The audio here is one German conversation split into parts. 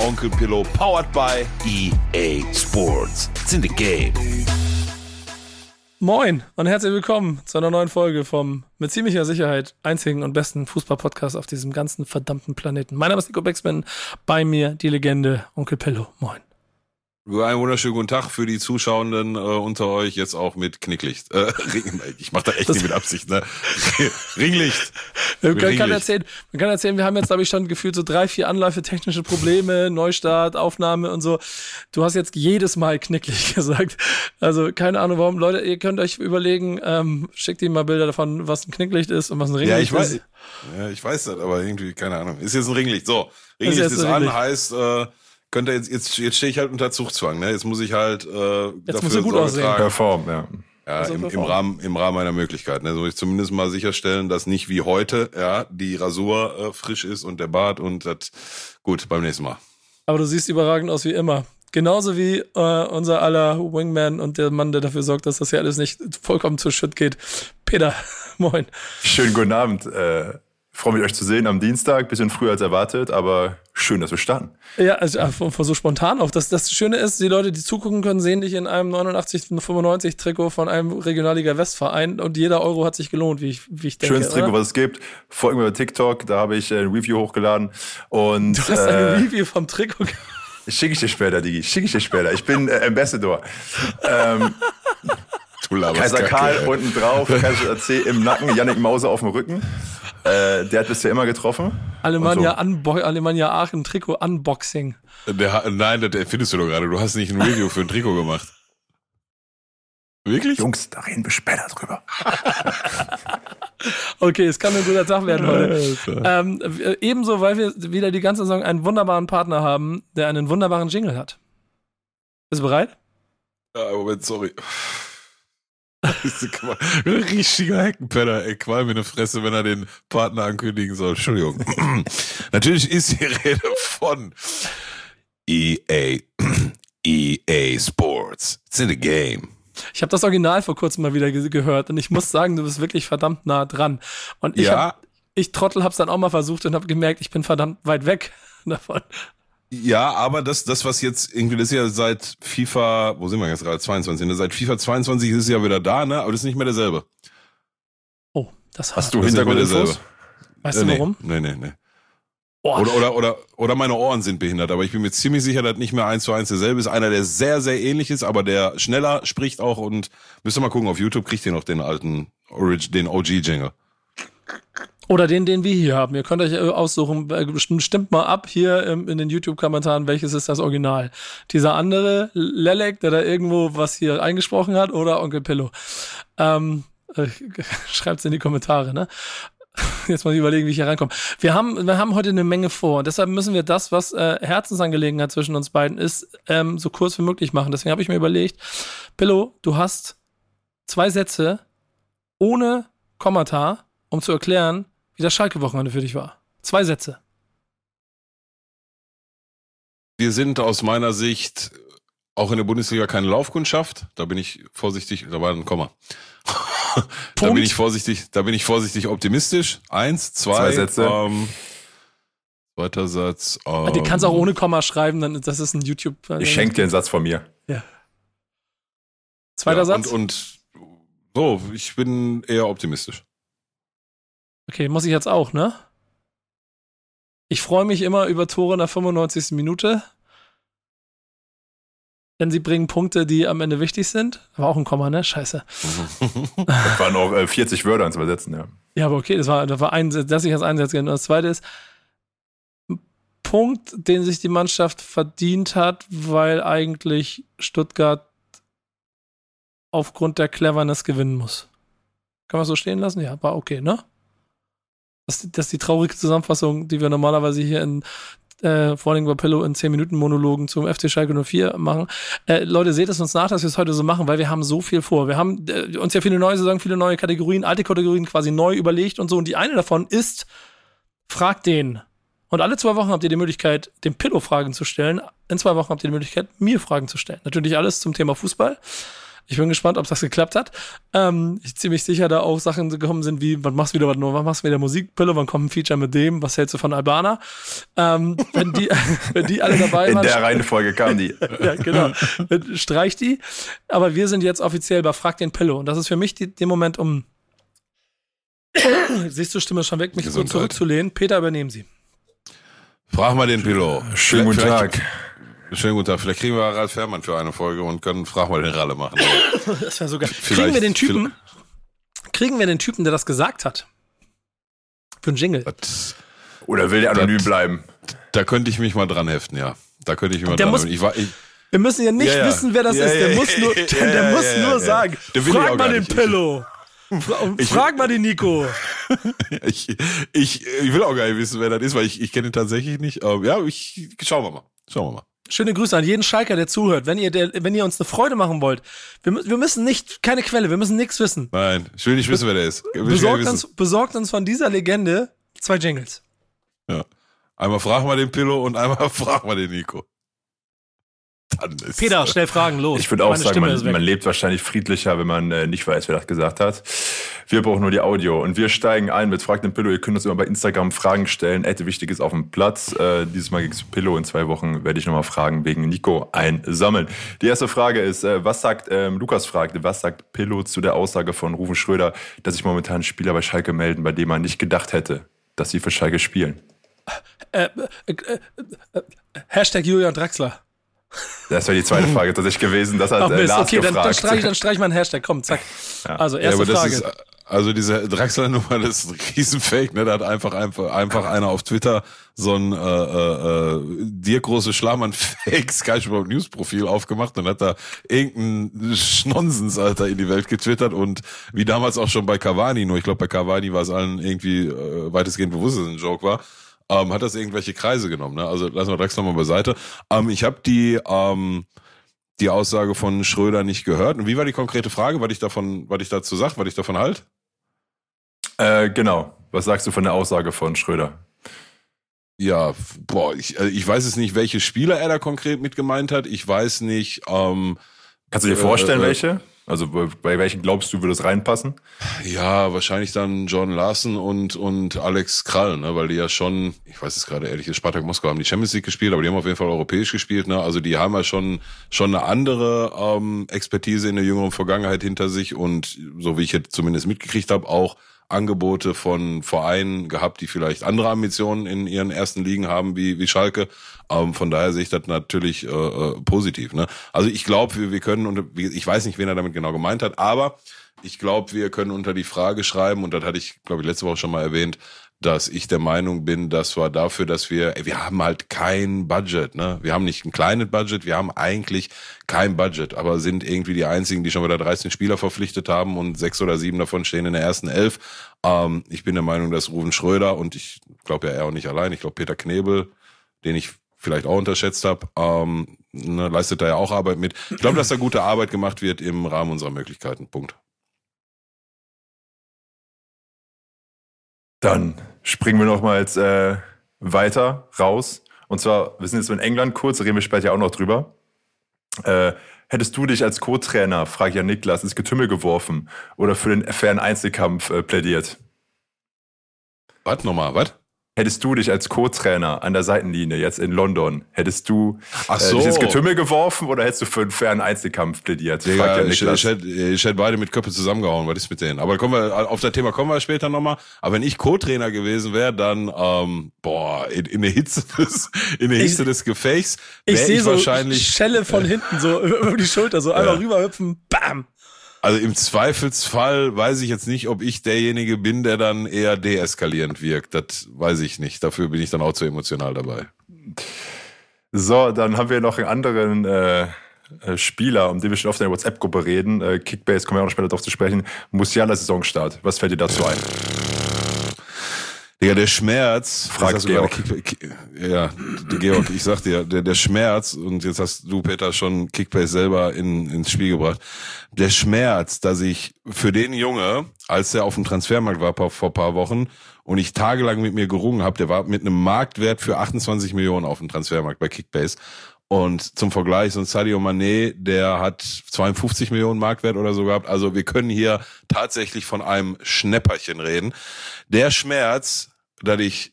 Onkel Pillow, powered by EA Sports. It's in the game. Moin und herzlich willkommen zu einer neuen Folge vom mit ziemlicher Sicherheit einzigen und besten Fußball-Podcast auf diesem ganzen verdammten Planeten. Mein Name ist Nico Beckspin, bei mir die Legende Onkel Pillow. Moin. Einen wunderschönen guten Tag für die Zuschauenden äh, unter euch, jetzt auch mit Knicklicht. Äh, ich mache da echt das nicht mit Absicht, ne? Ringlicht. Man kann, kann, erzählen, man kann erzählen, wir haben jetzt, glaube ich, schon gefühlt so drei, vier Anläufe, technische Probleme, Neustart, Aufnahme und so. Du hast jetzt jedes Mal Knicklicht gesagt. Also keine Ahnung warum. Leute, ihr könnt euch überlegen, ähm, schickt ihm mal Bilder davon, was ein Knicklicht ist und was ein Ringlicht ja, ich weiß, ist. Ja, ich weiß das, aber irgendwie, keine Ahnung. Ist jetzt ein Ringlicht. So, Ringlicht ist, ist an, Ringlicht. heißt... Äh, könnte jetzt, jetzt, jetzt stehe ich halt unter Zugzwang, ne? Jetzt muss ich halt äh, jetzt dafür muss er gut aussehen. Tragen. Perform, ja. Ja, also im, im, Rahmen, im Rahmen meiner Möglichkeiten. Ne? So ich zumindest mal sicherstellen, dass nicht wie heute, ja, die Rasur äh, frisch ist und der Bart und das gut beim nächsten Mal. Aber du siehst überragend aus wie immer. Genauso wie äh, unser aller Wingman und der Mann, der dafür sorgt, dass das hier alles nicht vollkommen zu Schütt geht. Peter, moin. Schönen guten Abend. Äh, freue mich, euch zu sehen am Dienstag. Bisschen früher als erwartet, aber schön, dass wir starten. Ja, also so spontan auch. Das, das Schöne ist, die Leute, die zugucken können, sehen dich in einem 89-95 Trikot von einem Regionalliga Westverein und jeder Euro hat sich gelohnt, wie ich, wie ich denke. Schönes Trikot, was es gibt. Folgen mir bei TikTok, da habe ich ein Review hochgeladen. Und, du hast äh, ein Review vom Trikot Schicke ich dir später, Digi. Schicke ich dir später. Ich bin äh, Ambassador. ähm, Kaiser Karl unten drauf, Kaiser AC im Nacken, Yannick Mauser auf dem Rücken. Äh, der hat bisher immer getroffen. Alemannia, so. Alemannia Aachen Trikot Unboxing. Der, nein, das findest du doch gerade. Du hast nicht ein Review für ein Trikot gemacht. Wirklich? Jungs, da reden wir später drüber. okay, es kann ein guter Tag werden heute. Ähm, ebenso, weil wir wieder die ganze Saison einen wunderbaren Partner haben, der einen wunderbaren Jingle hat. Bist du bereit? Ja, Moment, sorry. Richtiger Heckenpenner, ey, Qualm in der Fresse, wenn er den Partner ankündigen soll. Entschuldigung. Natürlich ist die Rede von EA. EA Sports. It's in the game. Ich habe das Original vor kurzem mal wieder ge gehört und ich muss sagen, du bist wirklich verdammt nah dran. Und ich, ja. hab, ich Trottel hab's dann auch mal versucht und habe gemerkt, ich bin verdammt weit weg davon. Ja, aber das, das, was jetzt irgendwie, das ist ja seit FIFA, wo sind wir jetzt gerade? 22. Ne? Seit FIFA 22 ist es ja wieder da, ne? Aber das ist nicht mehr derselbe. Oh, das hast du Hintergrundinfos? Weißt äh, du warum? Nee, nee, nee. Oh. Oder, oder, oder, oder meine Ohren sind behindert, aber ich bin mir ziemlich sicher, dass nicht mehr eins zu eins derselbe ist. Einer, der sehr, sehr ähnlich ist, aber der schneller spricht auch und müsst ihr mal gucken, auf YouTube kriegt ihr noch den alten, Orig den OG-Jingle. Oder den, den wir hier haben. Ihr könnt euch äh, aussuchen, äh, stimmt mal ab hier in den YouTube-Kommentaren, welches ist das Original. Dieser andere, Lelek, der da irgendwo was hier eingesprochen hat, oder Onkel Pillow. Ähm, äh, Schreibt's in die Kommentare, ne? Jetzt mal überlegen, wie ich hier reinkomme. Wir haben, wir haben heute eine Menge vor und deshalb müssen wir das, was äh, Herzensangelegenheit zwischen uns beiden ist, ähm, so kurz wie möglich machen. Deswegen habe ich mir überlegt, Pillow, du hast zwei Sätze ohne Kommata, um zu erklären, wie das Schalke-Wochenende für dich war. Zwei Sätze. Wir sind aus meiner Sicht auch in der Bundesliga keine Laufkundschaft. Da bin ich vorsichtig, da war ein Komma. da bin ich vorsichtig, da bin ich vorsichtig optimistisch. Eins, zwei, zwei Sätze. Ähm, zweiter Satz. Ähm, Den kannst du auch ohne Komma schreiben, dann das ist ein YouTube. Ich schenke dir einen Satz von mir. Ja. Zweiter ja, Satz. Und, und so, ich bin eher optimistisch. Okay, muss ich jetzt auch, ne? Ich freue mich immer über Tore in der 95. Minute. Denn sie bringen Punkte, die am Ende wichtig sind. War auch ein Komma, ne? Scheiße. das waren auch äh, 40 Wörter zu übersetzen, ja. Ja, aber okay, das war, das war ein, dass ich als Einsatz Und das zweite ist, Punkt, den sich die Mannschaft verdient hat, weil eigentlich Stuttgart aufgrund der Cleverness gewinnen muss. Kann man so stehen lassen? Ja, war okay, ne? Das, das ist die traurige Zusammenfassung, die wir normalerweise hier in äh, vor allem bei Pillow in 10 Minuten Monologen zum FC Schalke 04 machen. Äh, Leute, seht es uns nach, dass wir es heute so machen, weil wir haben so viel vor. Wir haben äh, uns ja viele neue Saison, viele neue Kategorien, alte Kategorien quasi neu überlegt und so. Und die eine davon ist, fragt den. Und alle zwei Wochen habt ihr die Möglichkeit, dem Pillow Fragen zu stellen. In zwei Wochen habt ihr die Möglichkeit, mir Fragen zu stellen. Natürlich alles zum Thema Fußball. Ich bin gespannt, ob das geklappt hat. Ähm, ich ziemlich sicher, da auch Sachen gekommen sind wie, wann machst du wieder was, wann machst du wieder Musikpille, wann kommt ein Feature mit dem, was hältst du von Albana? Ähm, wenn, die, wenn die alle dabei waren. In der Reihenfolge kamen die. ja, genau. Streich die. Aber wir sind jetzt offiziell bei Frag den Pillow. Und das ist für mich die, der Moment, um Siehst du, Stimme schon weg, mich so zurückzulehnen. Peter, übernehmen Sie. Frag mal den Pillow. Schönen guten Tag. Schönen guten Tag. Vielleicht kriegen wir Ralf Fährmann für eine Folge und können Frag mal den Ralle machen. das wäre sogar. Kriegen wir den Typen, kriegen wir den Typen, der das gesagt hat? Für einen Jingle. Das, Oder will der anonym das, bleiben? Da könnte ich mich mal dran heften, ja. Da könnte ich mich mal der dran muss, ich, ich, Wir müssen ja nicht ja, ja. wissen, wer das ja, ist. Der muss nur, der muss nur sagen. Frag mal den Pillow. Frag mal den Nico. ich, ich, ich will auch gar nicht wissen, wer das ist, weil ich, ich kenne ihn tatsächlich nicht. Aber ja, ich, schauen wir mal. Schauen wir mal. Schöne Grüße an jeden Schalker, der zuhört. Wenn ihr, der, wenn ihr uns eine Freude machen wollt, wir, wir müssen nicht, keine Quelle, wir müssen nichts wissen. Nein, ich will nicht wissen, wer der ist. Besorgt uns, besorgt uns von dieser Legende zwei Jingles. Ja. Einmal frag mal den Pillow und einmal frag mal den Nico. Dann ist Peter, schnell Fragen, los. Ich würde auch Meine sagen, man, man, lebt wahrscheinlich friedlicher, wenn man äh, nicht weiß, wer das gesagt hat. Wir brauchen nur die Audio. Und wir steigen ein mit Frag den Pillow. Ihr könnt uns immer bei Instagram Fragen stellen. Ette wichtig ist auf dem Platz. Äh, dieses Mal gibt's Pillow. In zwei Wochen werde ich nochmal Fragen wegen Nico einsammeln. Die erste Frage ist, äh, was sagt, ähm, Lukas fragt, was sagt Pillow zu der Aussage von Rufen Schröder, dass sich momentan Spieler bei Schalke melden, bei denen man nicht gedacht hätte, dass sie für Schalke spielen? Äh, äh, äh Hashtag Julian Draxler. Das wäre die zweite Frage tatsächlich gewesen. Das hat Ach, Mist, Lars okay, gefragt. dann, dann streich ich dann streich mal einen Hashtag. Komm, zack. Ja. Also erste ja, Frage. Ist, also diese Draxler-Nummer, das ist ein Riesenfake, ne? Da hat einfach, einfach, einfach einer auf Twitter so ein äh, äh, äh dir große Schlamann-Fake Sky Sport News Profil aufgemacht und hat da irgendeinen Schnonsens, Alter, in die Welt getwittert und wie damals auch schon bei Cavani, nur ich glaube bei Cavani war es allen irgendwie äh, weitestgehend bewusst, dass es ein Joke war ähm, hat das irgendwelche Kreise genommen. Ne? Also lassen wir Draxler mal beiseite. Ähm, ich habe die ähm, die Aussage von Schröder nicht gehört. Und wie war die konkrete Frage, was ich davon, was ich dazu sag, was ich davon halt? Äh, genau. Was sagst du von der Aussage von Schröder? Ja, boah, ich, also ich weiß es nicht, welche Spieler er da konkret mit gemeint hat. Ich weiß nicht. Ähm, Kannst du dir vorstellen, äh, äh, welche? Also bei welchen glaubst du, würde es reinpassen? Ja, wahrscheinlich dann John Larson und, und Alex Krall, ne? weil die ja schon, ich weiß es gerade ehrlich, Spartak Moskau haben die Champions League gespielt, aber die haben auf jeden Fall europäisch gespielt. Ne? Also die haben ja schon, schon eine andere ähm, Expertise in der jüngeren Vergangenheit hinter sich und so wie ich jetzt zumindest mitgekriegt habe, auch Angebote von Vereinen gehabt, die vielleicht andere Ambitionen in ihren ersten Ligen haben wie, wie Schalke. Ähm, von daher sehe ich das natürlich äh, äh, positiv. Ne? Also ich glaube, wir, wir können, und ich weiß nicht, wen er damit genau gemeint hat, aber ich glaube, wir können unter die Frage schreiben, und das hatte ich, glaube ich, letzte Woche schon mal erwähnt, dass ich der Meinung bin, das war dafür, dass wir, wir haben halt kein Budget, ne? Wir haben nicht ein kleines Budget, wir haben eigentlich kein Budget, aber sind irgendwie die einzigen, die schon wieder 13 Spieler verpflichtet haben und sechs oder sieben davon stehen in der ersten Elf. Ähm, ich bin der Meinung, dass Ruven Schröder und ich glaube ja er auch nicht allein, ich glaube Peter Knebel, den ich vielleicht auch unterschätzt habe, ähm, ne, leistet da ja auch Arbeit mit. Ich glaube, dass da gute Arbeit gemacht wird im Rahmen unserer Möglichkeiten. Punkt. Dann springen wir noch mal jetzt äh, weiter raus. Und zwar, wir sind jetzt in England kurz, reden wir später auch noch drüber. Äh, hättest du dich als Co-Trainer, frage ich ja Niklas, ins Getümmel geworfen oder für den fairen Einzelkampf äh, plädiert? Was nochmal, was? Hättest du dich als Co-Trainer an der Seitenlinie jetzt in London, hättest du Ach so. äh, dich ins Getümmel geworfen oder hättest du für einen fairen Einzelkampf plädiert? Digga, ja ich, ich, hätte, ich hätte beide mit Köpfe zusammengehauen, was ist mit denen? Aber kommen wir, auf das Thema kommen wir später nochmal. Aber wenn ich Co-Trainer gewesen wäre, dann, ähm, boah, in, in der Hitze des, in der Hitze ich, des Gefechts, ich sehe so wahrscheinlich Schelle von hinten so über die Schulter, so einmal ja. rüberhüpfen, bam. Also im Zweifelsfall weiß ich jetzt nicht, ob ich derjenige bin, der dann eher deeskalierend wirkt. Das weiß ich nicht. Dafür bin ich dann auch zu emotional dabei. So, dann haben wir noch einen anderen äh, äh Spieler, um den wir schon oft in der WhatsApp-Gruppe reden. Äh, Kickbase, kommen wir auch noch später darauf zu sprechen. Musiala Saisonstart. Was fällt dir dazu ein? Ja, der Schmerz. Fragt Georg. ja, Georg, ich sag dir, der, der Schmerz, und jetzt hast du, Peter, schon Kickbase selber in, ins Spiel gebracht. Der Schmerz, dass ich für den Junge, als er auf dem Transfermarkt war vor paar Wochen und ich tagelang mit mir gerungen habe, der war mit einem Marktwert für 28 Millionen auf dem Transfermarkt bei Kickbase. Und zum Vergleich, so ein Sadio Mané, der hat 52 Millionen Marktwert oder so gehabt. Also wir können hier tatsächlich von einem Schnäpperchen reden. Der Schmerz, dass ich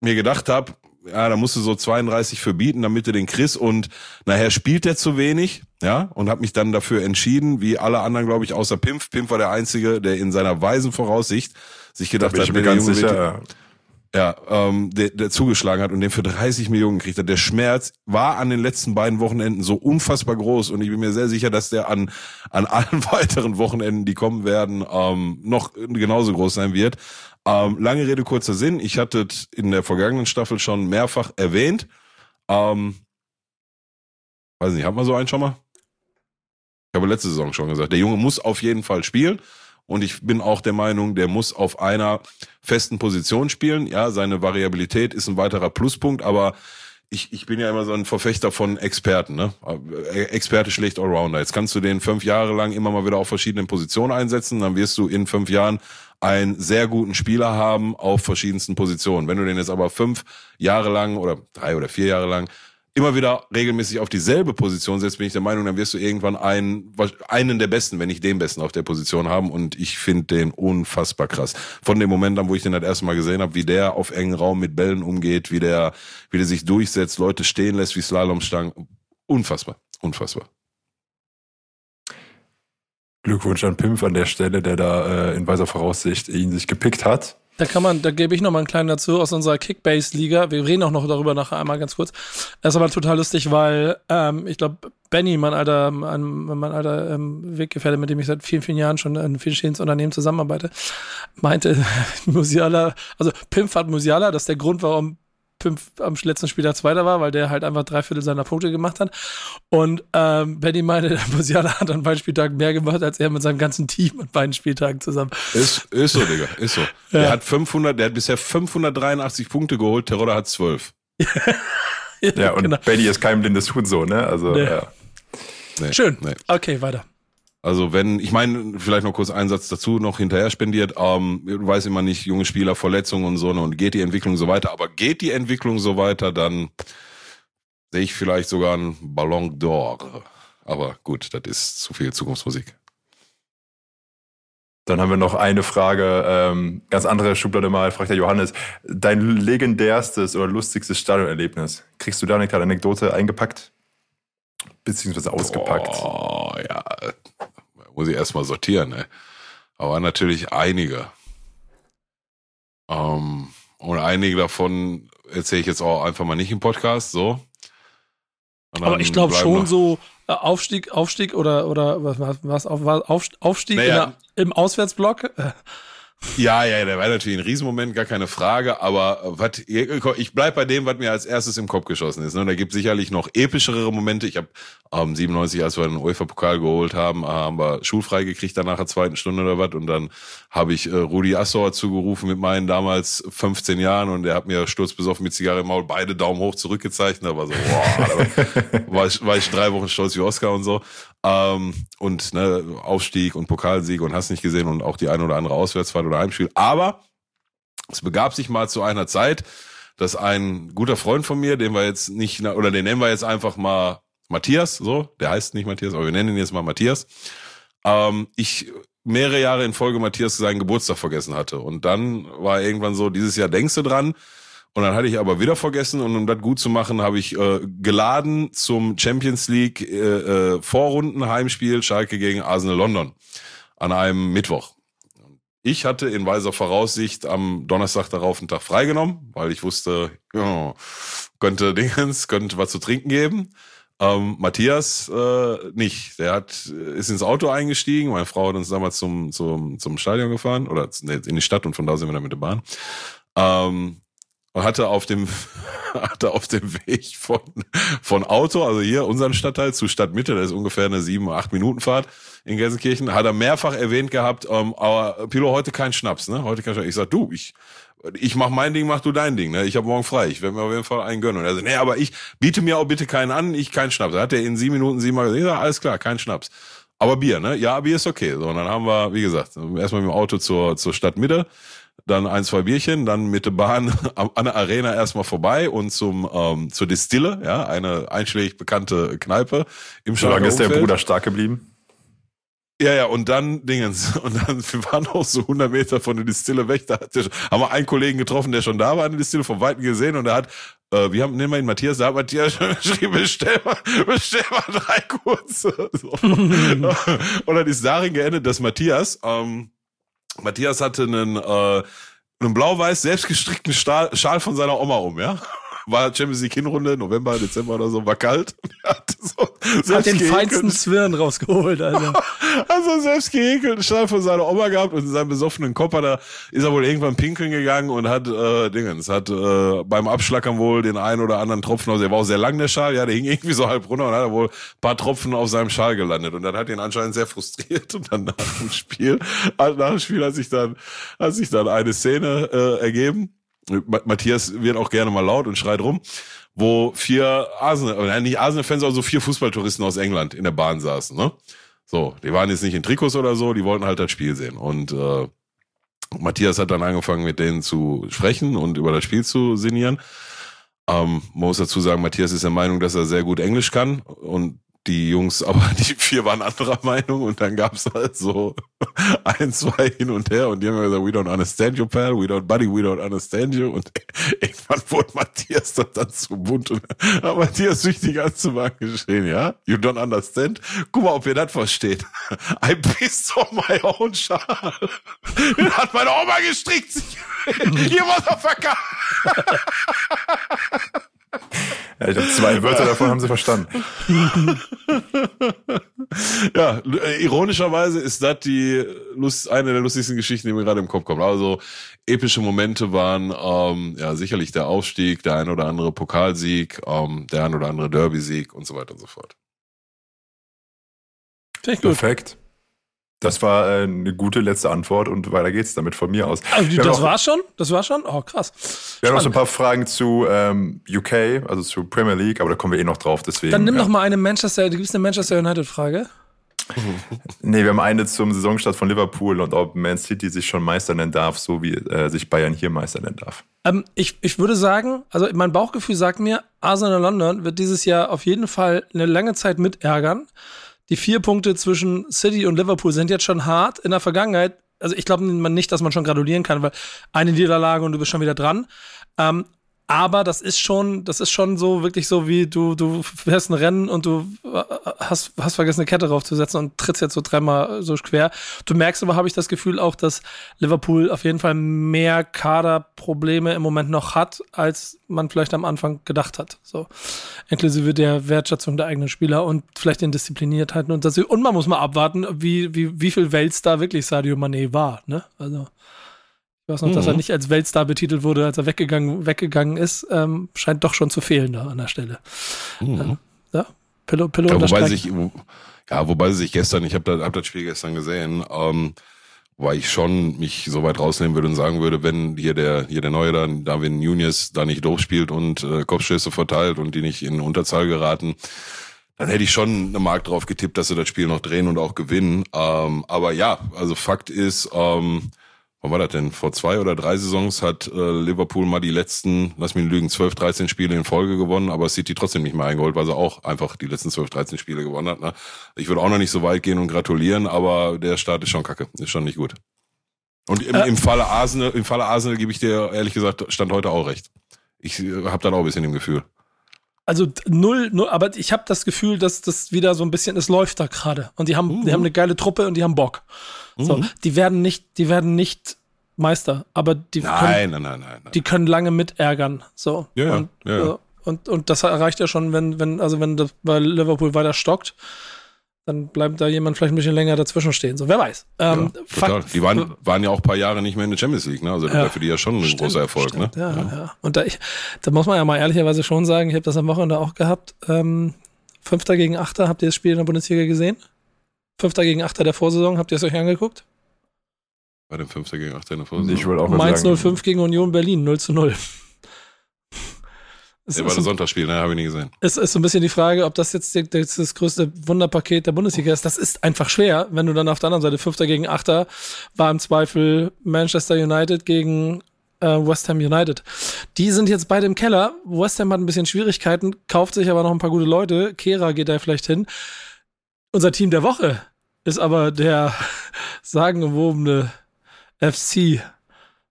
mir gedacht habe, ja, da musst du so 32 für bieten, damit du den Chris und nachher spielt der zu wenig, ja, und habe mich dann dafür entschieden, wie alle anderen, glaube ich, außer Pimp. Pimp war der Einzige, der in seiner weisen Voraussicht sich gedacht hat, mir ganz sicher, ja, ähm, der, der zugeschlagen hat und den für 30 Millionen gekriegt hat. Der Schmerz war an den letzten beiden Wochenenden so unfassbar groß und ich bin mir sehr sicher, dass der an, an allen weiteren Wochenenden, die kommen werden, ähm, noch genauso groß sein wird. Ähm, lange Rede, kurzer Sinn. Ich hatte in der vergangenen Staffel schon mehrfach erwähnt. Ähm, weiß nicht, hat man so einen schon mal? Ich habe letzte Saison schon gesagt, der Junge muss auf jeden Fall spielen. Und ich bin auch der Meinung, der muss auf einer festen Position spielen. Ja, seine Variabilität ist ein weiterer Pluspunkt, aber ich, ich bin ja immer so ein Verfechter von Experten, ne? Experte schlecht Allrounder. Jetzt kannst du den fünf Jahre lang immer mal wieder auf verschiedenen Positionen einsetzen, dann wirst du in fünf Jahren einen sehr guten Spieler haben auf verschiedensten Positionen. Wenn du den jetzt aber fünf Jahre lang oder drei oder vier Jahre lang immer wieder regelmäßig auf dieselbe Position setzt, bin ich der Meinung, dann wirst du irgendwann einen, einen der Besten, wenn nicht den Besten auf der Position haben. Und ich finde den unfassbar krass. Von dem Moment an, wo ich den das erste Mal gesehen habe, wie der auf engen Raum mit Bällen umgeht, wie der, wie der sich durchsetzt, Leute stehen lässt wie Slalomstangen. Unfassbar, unfassbar. Glückwunsch an Pimpf an der Stelle, der da äh, in weiser Voraussicht ihn sich gepickt hat. Da kann man, da gebe ich noch mal einen kleinen dazu aus unserer Kickbase-Liga. Wir reden auch noch darüber nachher einmal ganz kurz. Das ist aber total lustig, weil ähm, ich glaube, Benny, mein alter, mein, mein alter ähm, Weggefährte, mit dem ich seit vielen, vielen Jahren schon in vielen Unternehmen zusammenarbeite, meinte, Musiala, also Pimpfart Musiala, das ist der Grund, warum fünf, am letzten Spieltag Zweiter war, weil der halt einfach drei Viertel seiner Punkte gemacht hat. Und ähm, Benny meinte, Musiala hat an beiden Spieltagen mehr gemacht, als er mit seinem ganzen Team an beiden Spieltagen zusammen. Ist, ist so, Digga, ist so. Ja. Der hat 500, der hat bisher 583 Punkte geholt, Terodde hat 12. ja, ja, und genau. Benny ist kein blindes Huhn so, ne? Also, nee. ja. Nee, Schön. Nee. Okay, weiter. Also wenn, ich meine, vielleicht noch kurz einen Satz dazu noch hinterher spendiert, ähm, du weißt immer nicht, junge Spieler, Verletzungen und so, ne, und geht die Entwicklung so weiter, aber geht die Entwicklung so weiter, dann sehe ich vielleicht sogar einen Ballon d'Or. Aber gut, das ist zu viel Zukunftsmusik. Dann haben wir noch eine Frage, ähm, ganz andere Schublade mal, fragt der Johannes. Dein legendärstes oder lustigstes Stadionerlebnis, kriegst du da eine kleine Anekdote eingepackt? Beziehungsweise ausgepackt? Oh, ja, muss ich erstmal sortieren, ne? Aber natürlich einige. Ähm, und einige davon erzähle ich jetzt auch einfach mal nicht im Podcast, so. Aber ich glaube schon so äh, Aufstieg, Aufstieg oder oder was was was Aufstieg naja, der, im Auswärtsblock. Äh, ja, ja, der war natürlich ein Riesenmoment, gar keine Frage, aber was, ich bleib bei dem, was mir als erstes im Kopf geschossen ist. Ne? Da gibt sicherlich noch epischere Momente. Ich habe ähm, 97, als wir den UEFA-Pokal geholt haben, haben wir schulfrei gekriegt danach der zweiten Stunde oder was und dann habe ich äh, Rudi Assauer zugerufen mit meinen damals 15 Jahren und der hat mir sturzbesoffen mit Zigarre im Maul beide Daumen hoch zurückgezeigt. Da war so, boah, war, ich, war ich drei Wochen stolz wie Oscar und so. Ähm, und ne, Aufstieg und Pokalsieg und hast nicht gesehen und auch die eine oder andere Auswärtsfahrt oder Heimspiel. Aber es begab sich mal zu einer Zeit, dass ein guter Freund von mir, den wir jetzt nicht, oder den nennen wir jetzt einfach mal Matthias, so, der heißt nicht Matthias, aber wir nennen ihn jetzt mal Matthias. Ähm, ich mehrere Jahre in Folge Matthias seinen Geburtstag vergessen hatte. Und dann war irgendwann so, dieses Jahr denkst du dran. Und dann hatte ich aber wieder vergessen und um das gut zu machen, habe ich äh, geladen zum Champions League äh, äh, Vorrunden Heimspiel Schalke gegen Arsenal London an einem Mittwoch. Ich hatte in weiser Voraussicht am Donnerstag darauf einen Tag freigenommen, weil ich wusste, ja, könnte Dingens, könnte was zu trinken geben. Ähm, Matthias äh, nicht. Der hat ist ins Auto eingestiegen. Meine Frau hat uns damals zum zum zum Stadion gefahren oder in die Stadt und von da sind wir dann mit der Bahn. Ähm, und hatte auf dem hatte auf dem Weg von von Auto, also hier unseren Stadtteil zu Stadtmitte, das ist ungefähr eine sieben acht Minuten Fahrt in Gelsenkirchen, hat er mehrfach erwähnt gehabt, ähm, aber Pilo heute kein Schnaps, ne? Heute kein Schnaps. Ich sag, du, ich ich mach mein Ding, mach du dein Ding, ne? Ich habe morgen frei, ich werde mir auf jeden Fall einen gönnen. Und er sagt, nee, aber ich biete mir auch bitte keinen an, ich keinen Schnaps. Da hat er in sieben Minuten siebenmal gesagt, ja, alles klar, kein Schnaps. Aber Bier, ne? Ja, Bier ist okay. So, und dann haben wir, wie gesagt, erstmal mit dem Auto zur, zur Stadtmitte, dann ein, zwei Bierchen, dann mit der Bahn an der Arena erstmal vorbei und zum ähm, zur Distille, ja, eine einschlägig bekannte Kneipe im Wie lange ist der Bruder stark geblieben? Ja, ja, und dann Dingens. Und dann, wir waren auch so 100 Meter von der Distille weg. Da hat der, haben wir einen Kollegen getroffen, der schon da war an der Distille, vom Weiten gesehen. Und er hat, äh, wir haben, nehmen wir ihn Matthias, da hat Matthias geschrieben, bestell mal, bestell mal drei kurze. So. und dann ist darin geendet, dass Matthias, ähm, Matthias hatte einen, äh, einen blau-weiß selbstgestrickten Stahl, Schal von seiner Oma um, ja war Champions League Hinrunde, November, Dezember oder so, war kalt. hat, so hat den feinsten Zwirn rausgeholt, also. also selbst gehäkelt, Stahl von seiner Oma gehabt und in seinem besoffenen Kopf hat er, ist er wohl irgendwann pinkeln gegangen und hat, äh, Dingens, hat äh, beim Abschlackern wohl den einen oder anderen Tropfen, also er war auch sehr lang der Schal, ja, der hing irgendwie so halb runter und hat er wohl ein paar Tropfen auf seinem Schal gelandet. Und dann hat ihn anscheinend sehr frustriert und dann nach dem Spiel, nach dem Spiel hat sich dann, hat sich dann eine Szene äh, ergeben Matthias wird auch gerne mal laut und schreit rum, wo vier Arsenal, nein, nicht Arsenal-Fans, also vier Fußballtouristen aus England in der Bahn saßen, ne? So, die waren jetzt nicht in Trikots oder so, die wollten halt das Spiel sehen. Und äh, Matthias hat dann angefangen, mit denen zu sprechen und über das Spiel zu sinnieren. Ähm, man muss dazu sagen, Matthias ist der Meinung, dass er sehr gut Englisch kann und die Jungs, aber die vier waren anderer Meinung und dann gab's halt so ein, zwei hin und her und die haben gesagt, we don't understand you, pal, we don't, buddy, we don't understand you und irgendwann wurde Matthias dann, dann zu bunt und hat Matthias durch die ganze Bank geschrien, ja, you don't understand? Guck mal, ob ihr das versteht. I pissed on my own Schal. Den hat meine Oma gestrickt. Ihr Motherfucker. Ja, ich glaube, zwei Wörter davon haben sie verstanden. ja, ironischerweise ist das die Lust, eine der lustigsten Geschichten, die mir gerade im Kopf kommt. Also epische Momente waren ähm, ja sicherlich der Aufstieg, der ein oder andere Pokalsieg, ähm, der ein oder andere Derby-Sieg und so weiter und so fort. Perfekt. Das war äh, eine gute letzte Antwort und weiter geht's damit von mir aus. Also, das war schon? Das war schon? Oh, krass. Wir haben noch so ein paar Fragen zu ähm, UK, also zu Premier League, aber da kommen wir eh noch drauf. Deswegen, Dann nimm ja. noch mal eine Manchester, gibt es eine Manchester United-Frage? nee, wir haben eine zum Saisonstart von Liverpool und ob Man City sich schon Meister nennen darf, so wie äh, sich Bayern hier Meister nennen darf. Ähm, ich, ich würde sagen, also mein Bauchgefühl sagt mir, Arsenal London wird dieses Jahr auf jeden Fall eine lange Zeit mit ärgern die vier Punkte zwischen City und Liverpool sind jetzt schon hart. In der Vergangenheit, also ich glaube nicht, dass man schon gratulieren kann, weil eine Niederlage und du bist schon wieder dran. Ähm, aber das ist schon, das ist schon so wirklich so wie du, du fährst ein Rennen und du äh, hast, hast vergessen, eine Kette draufzusetzen und trittst jetzt so dreimal so quer. Du merkst aber, habe ich das Gefühl auch, dass Liverpool auf jeden Fall mehr Kaderprobleme im Moment noch hat, als man vielleicht am Anfang gedacht hat. So. Inklusive der Wertschätzung der eigenen Spieler und vielleicht den Diszipliniertheiten und das, und man muss mal abwarten, wie, wie, wie viel Weltstar wirklich Sadio Mané war, ne? Also. Ich weiß noch, mhm. dass er mhm. nicht als Weltstar betitelt wurde, als er weggegangen, weggegangen ist. Ähm, scheint doch schon zu fehlen da an der Stelle. Mhm. Ja, Pillow, Pillow ja, wobei sich, ja, wobei sich gestern, ich habe das, hab das Spiel gestern gesehen, ähm, weil ich schon mich so weit rausnehmen würde und sagen würde, wenn hier der hier der neue dann David Nunez da nicht durchspielt und äh, Kopfstöße verteilt und die nicht in Unterzahl geraten, dann hätte ich schon eine Mark drauf getippt, dass sie das Spiel noch drehen und auch gewinnen. Ähm, aber ja, also Fakt ist, ähm, wann war das denn? Vor zwei oder drei Saisons hat äh, Liverpool mal die letzten, lass mich lügen, 12, 13 Spiele in Folge gewonnen, aber City trotzdem nicht mehr eingeholt, weil sie auch einfach die letzten 12, 13 Spiele gewonnen hat. Ne? Ich würde auch noch nicht so weit gehen und gratulieren, aber der Start ist schon kacke, ist schon nicht gut. Und im, äh. im Falle Arsenal, im Falle Arsenal gebe ich dir ehrlich gesagt Stand heute auch recht. Ich äh, habe dann auch ein bisschen im Gefühl. Also null, null aber ich habe das Gefühl, dass das wieder so ein bisschen, es läuft da gerade. Und die haben, mhm. die haben eine geile Truppe und die haben Bock. So, mhm. die werden nicht, die werden nicht Meister, aber die nein, können, nein, nein, nein, nein. die können lange mitärgern. So. Ja, und, ja, ja. Und, und das erreicht ja schon, wenn, wenn, also wenn das bei Liverpool weiter stockt, dann bleibt da jemand vielleicht ein bisschen länger dazwischen stehen. So, wer weiß. Ähm, ja, total. die waren, waren ja auch ein paar Jahre nicht mehr in der Champions League, ne? Also ja, für die ja schon ein stimmt, großer Erfolg, stimmt, ne? Ja, ja. ja. Und da, ich, da muss man ja mal ehrlicherweise schon sagen, ich habe das am Wochenende auch gehabt. Ähm, Fünfter gegen Achter, habt ihr das Spiel in der Bundesliga gesehen? Fünfter gegen Achter der Vorsaison, habt ihr es euch angeguckt? Bei dem Fünfter gegen Achter in der Vorsaison. Ich wollte auch Mainz 05 gegen Union Berlin, 0 zu 0. Es war das Sonntagsspiel, ne? Habe ich nie gesehen. Es ist so ein bisschen die Frage, ob das jetzt das, das größte Wunderpaket der Bundesliga ist. Das ist einfach schwer, wenn du dann auf der anderen Seite Fünfter gegen Achter war im Zweifel Manchester United gegen äh, West Ham United. Die sind jetzt beide im Keller. West Ham hat ein bisschen Schwierigkeiten, kauft sich aber noch ein paar gute Leute. Kehra geht da vielleicht hin. Unser Team der Woche ist aber der sagenumwobene FC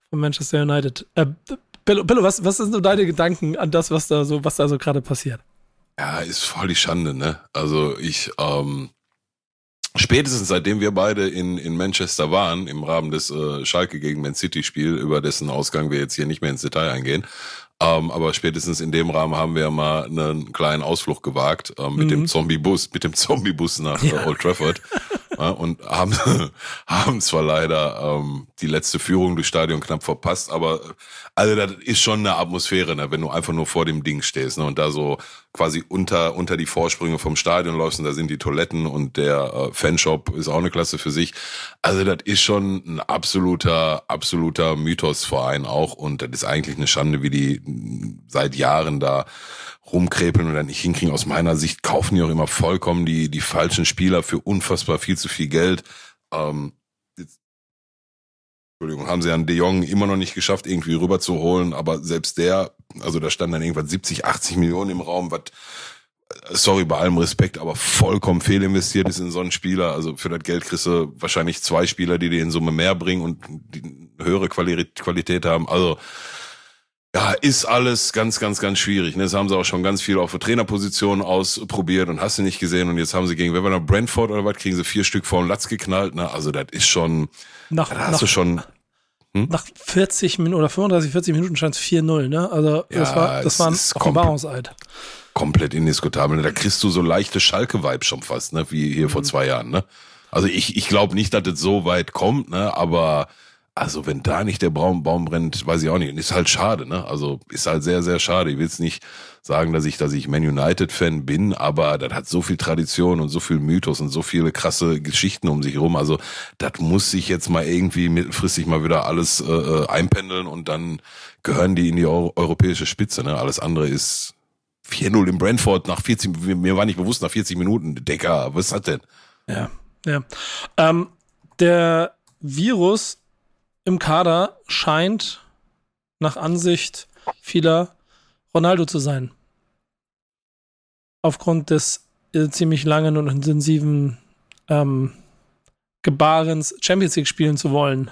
von Manchester United. Äh, Bello was, was sind so deine Gedanken an das, was da so, was da so gerade passiert? Ja, ist voll die Schande, ne? Also ich, ähm, spätestens seitdem wir beide in, in Manchester waren, im Rahmen des äh, Schalke gegen Man City Spiel, über dessen Ausgang wir jetzt hier nicht mehr ins Detail eingehen, ähm, aber spätestens in dem Rahmen haben wir mal einen kleinen Ausflug gewagt ähm, mit mhm. dem Zombie-Bus, mit dem Zombie-Bus nach äh, ja. Old Trafford. und haben, haben zwar leider ähm, die letzte Führung durchs Stadion knapp verpasst, aber also das ist schon eine Atmosphäre, ne, wenn du einfach nur vor dem Ding stehst ne, und da so quasi unter, unter die Vorsprünge vom Stadion läufst und da sind die Toiletten und der äh, Fanshop ist auch eine Klasse für sich. Also das ist schon ein absoluter, absoluter Mythosverein auch und das ist eigentlich eine Schande, wie die seit Jahren da rumkrepeln und dann nicht hinkriegen. Aus meiner Sicht kaufen die auch immer vollkommen die, die falschen Spieler für unfassbar viel zu viel Geld. Ähm, jetzt, Entschuldigung, haben sie an De Jong immer noch nicht geschafft, irgendwie rüberzuholen, aber selbst der, also da stand dann irgendwas 70, 80 Millionen im Raum, was sorry, bei allem Respekt, aber vollkommen fehlinvestiert ist in so einen Spieler. Also für das Geld kriegst du wahrscheinlich zwei Spieler, die dir in Summe mehr bringen und die höhere Qualität haben. Also ja, ist alles ganz, ganz, ganz schwierig. Ne? Das haben sie auch schon ganz viel auf der Trainerposition ausprobiert und hast du nicht gesehen. Und jetzt haben sie gegen, wer war da, Brentford oder was, kriegen sie vier Stück vor den Latz geknallt. Ne? Also das ist schon, nach, da hast nach, du schon... Hm? Nach 40 Minuten oder 35, 40 Minuten stand es 4-0, ne? Also das Ja, war, das es war ein Offenbarungseid. komplett indiskutabel. Da kriegst du so leichte Schalke-Vibes schon fast, ne? Wie hier vor zwei Jahren, ne? Also ich, ich glaube nicht, dass das so weit kommt, ne? Aber also wenn da nicht der Baum, Baum brennt, weiß ich auch nicht. Ist halt schade, ne? Also ist halt sehr, sehr schade. Ich will jetzt nicht sagen, dass ich, dass ich Man United-Fan bin, aber das hat so viel Tradition und so viel Mythos und so viele krasse Geschichten um sich herum. Also das muss sich jetzt mal irgendwie mittelfristig mal wieder alles äh, äh einpendeln und dann gehören die in die Euro europäische Spitze, ne? Alles andere ist 4-0 in Brentford nach 40, mir war nicht bewusst nach 40 Minuten. Decker, was das denn? Ja, ja. Ähm, der Virus im Kader scheint nach Ansicht vieler Ronaldo zu sein. Aufgrund des äh, ziemlich langen und intensiven ähm, Gebarens Champions League spielen zu wollen.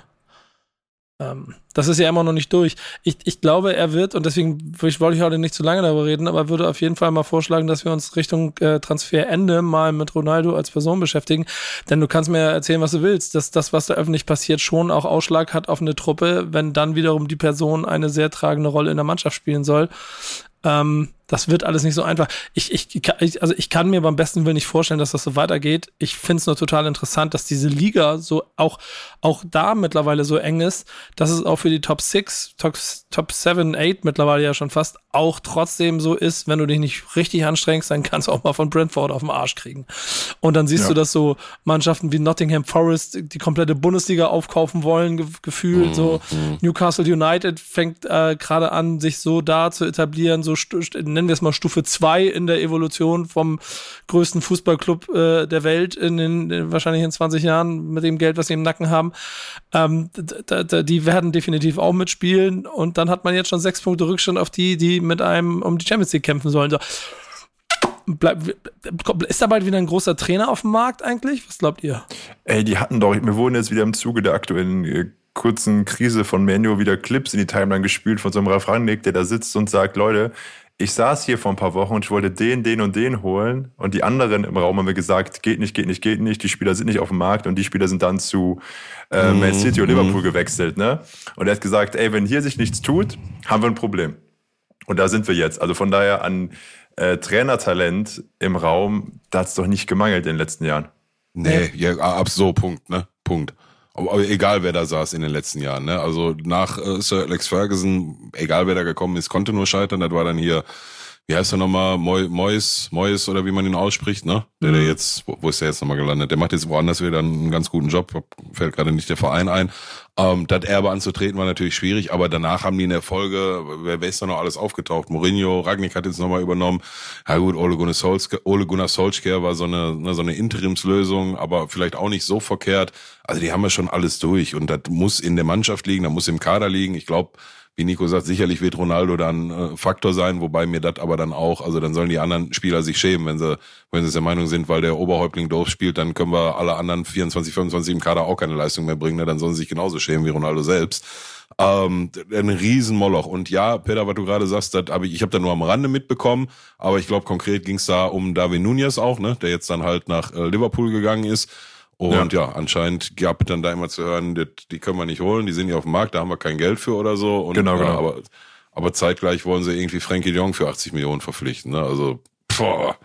Ähm, das ist ja immer noch nicht durch. Ich, ich glaube, er wird, und deswegen wollte ich heute nicht zu lange darüber reden, aber würde auf jeden Fall mal vorschlagen, dass wir uns Richtung äh, Transferende mal mit Ronaldo als Person beschäftigen. Denn du kannst mir erzählen, was du willst, dass das, was da öffentlich passiert, schon auch Ausschlag hat auf eine Truppe, wenn dann wiederum die Person eine sehr tragende Rolle in der Mannschaft spielen soll. Ähm, das wird alles nicht so einfach. Ich, ich, ich, also ich kann mir beim besten Willen nicht vorstellen, dass das so weitergeht. Ich finde es nur total interessant, dass diese Liga so auch, auch da mittlerweile so eng ist, dass es auch für die Top 6, Top, Top 7, 8 mittlerweile ja schon fast auch trotzdem so ist, wenn du dich nicht richtig anstrengst, dann kannst du auch mal von Brentford auf den Arsch kriegen. Und dann siehst ja. du, dass so Mannschaften wie Nottingham Forest die komplette Bundesliga aufkaufen wollen, ge gefühlt. Mhm. So Newcastle United fängt äh, gerade an, sich so da zu etablieren, so nennen wir es mal Stufe 2 in der Evolution vom größten Fußballclub äh, der Welt in den in, wahrscheinlich in 20 Jahren mit dem Geld, was sie im Nacken haben. Ähm, die werden definitiv auch mitspielen und dann hat man jetzt schon sechs Punkte Rückstand auf die, die mit einem um die Champions League kämpfen sollen. So. Bleib, ist da bald wieder ein großer Trainer auf dem Markt eigentlich? Was glaubt ihr? Ey, die hatten doch, wir wurden jetzt wieder im Zuge der aktuellen äh, kurzen Krise von Menu wieder Clips in die Timeline gespült von so einem Ralf Rangnick, der da sitzt und sagt, Leute, ich saß hier vor ein paar Wochen und ich wollte den, den und den holen und die anderen im Raum haben mir gesagt, geht nicht, geht nicht, geht nicht, die Spieler sind nicht auf dem Markt und die Spieler sind dann zu äh, Man mhm. City und Liverpool gewechselt, ne? Und er hat gesagt, ey, wenn hier sich nichts tut, haben wir ein Problem. Und da sind wir jetzt. Also von daher an äh, Trainertalent im Raum, da hat es doch nicht gemangelt in den letzten Jahren. Nee, ja, ab so, Punkt, ne? Punkt. Aber, aber egal, wer da saß in den letzten Jahren, ne? Also nach äh, Sir Alex Ferguson, egal wer da gekommen ist, konnte nur scheitern. Das war dann hier wie heißt er nochmal, Mois, Mois oder wie man ihn ausspricht, ne? Der, der mhm. jetzt, wo, ist der jetzt nochmal gelandet? Der macht jetzt woanders wieder einen ganz guten Job, fällt gerade nicht der Verein ein. Ähm, das Erbe anzutreten war natürlich schwierig, aber danach haben die in der Folge, wer, wer ist da noch alles aufgetaucht? Mourinho, Ragnik hat jetzt nochmal übernommen. Ja gut, Ole Gunnar, Solskjaer, Ole Gunnar Solskjaer war so eine, ne, so eine Interimslösung, aber vielleicht auch nicht so verkehrt. Also die haben ja schon alles durch und das muss in der Mannschaft liegen, da muss im Kader liegen. Ich glaube, wie Nico sagt, sicherlich wird Ronaldo dann äh, Faktor sein, wobei mir das aber dann auch, also dann sollen die anderen Spieler sich schämen, wenn sie, wenn sie der Meinung sind, weil der Oberhäuptling doof spielt, dann können wir alle anderen 24, 25 im Kader auch keine Leistung mehr bringen, ne? dann sollen sie sich genauso schämen wie Ronaldo selbst. Ähm, ein Riesenmoloch. Und ja, Peter, was du gerade sagst, das hab ich, ich habe da nur am Rande mitbekommen, aber ich glaube, konkret ging es da um David Nunez auch, ne, der jetzt dann halt nach äh, Liverpool gegangen ist. Und ja. ja, anscheinend gab es dann da immer zu hören, die, die können wir nicht holen, die sind ja auf dem Markt, da haben wir kein Geld für oder so. Und, genau, genau. Aber, aber zeitgleich wollen sie irgendwie Frankie de Jong für 80 Millionen verpflichten. Ne? Also, boah,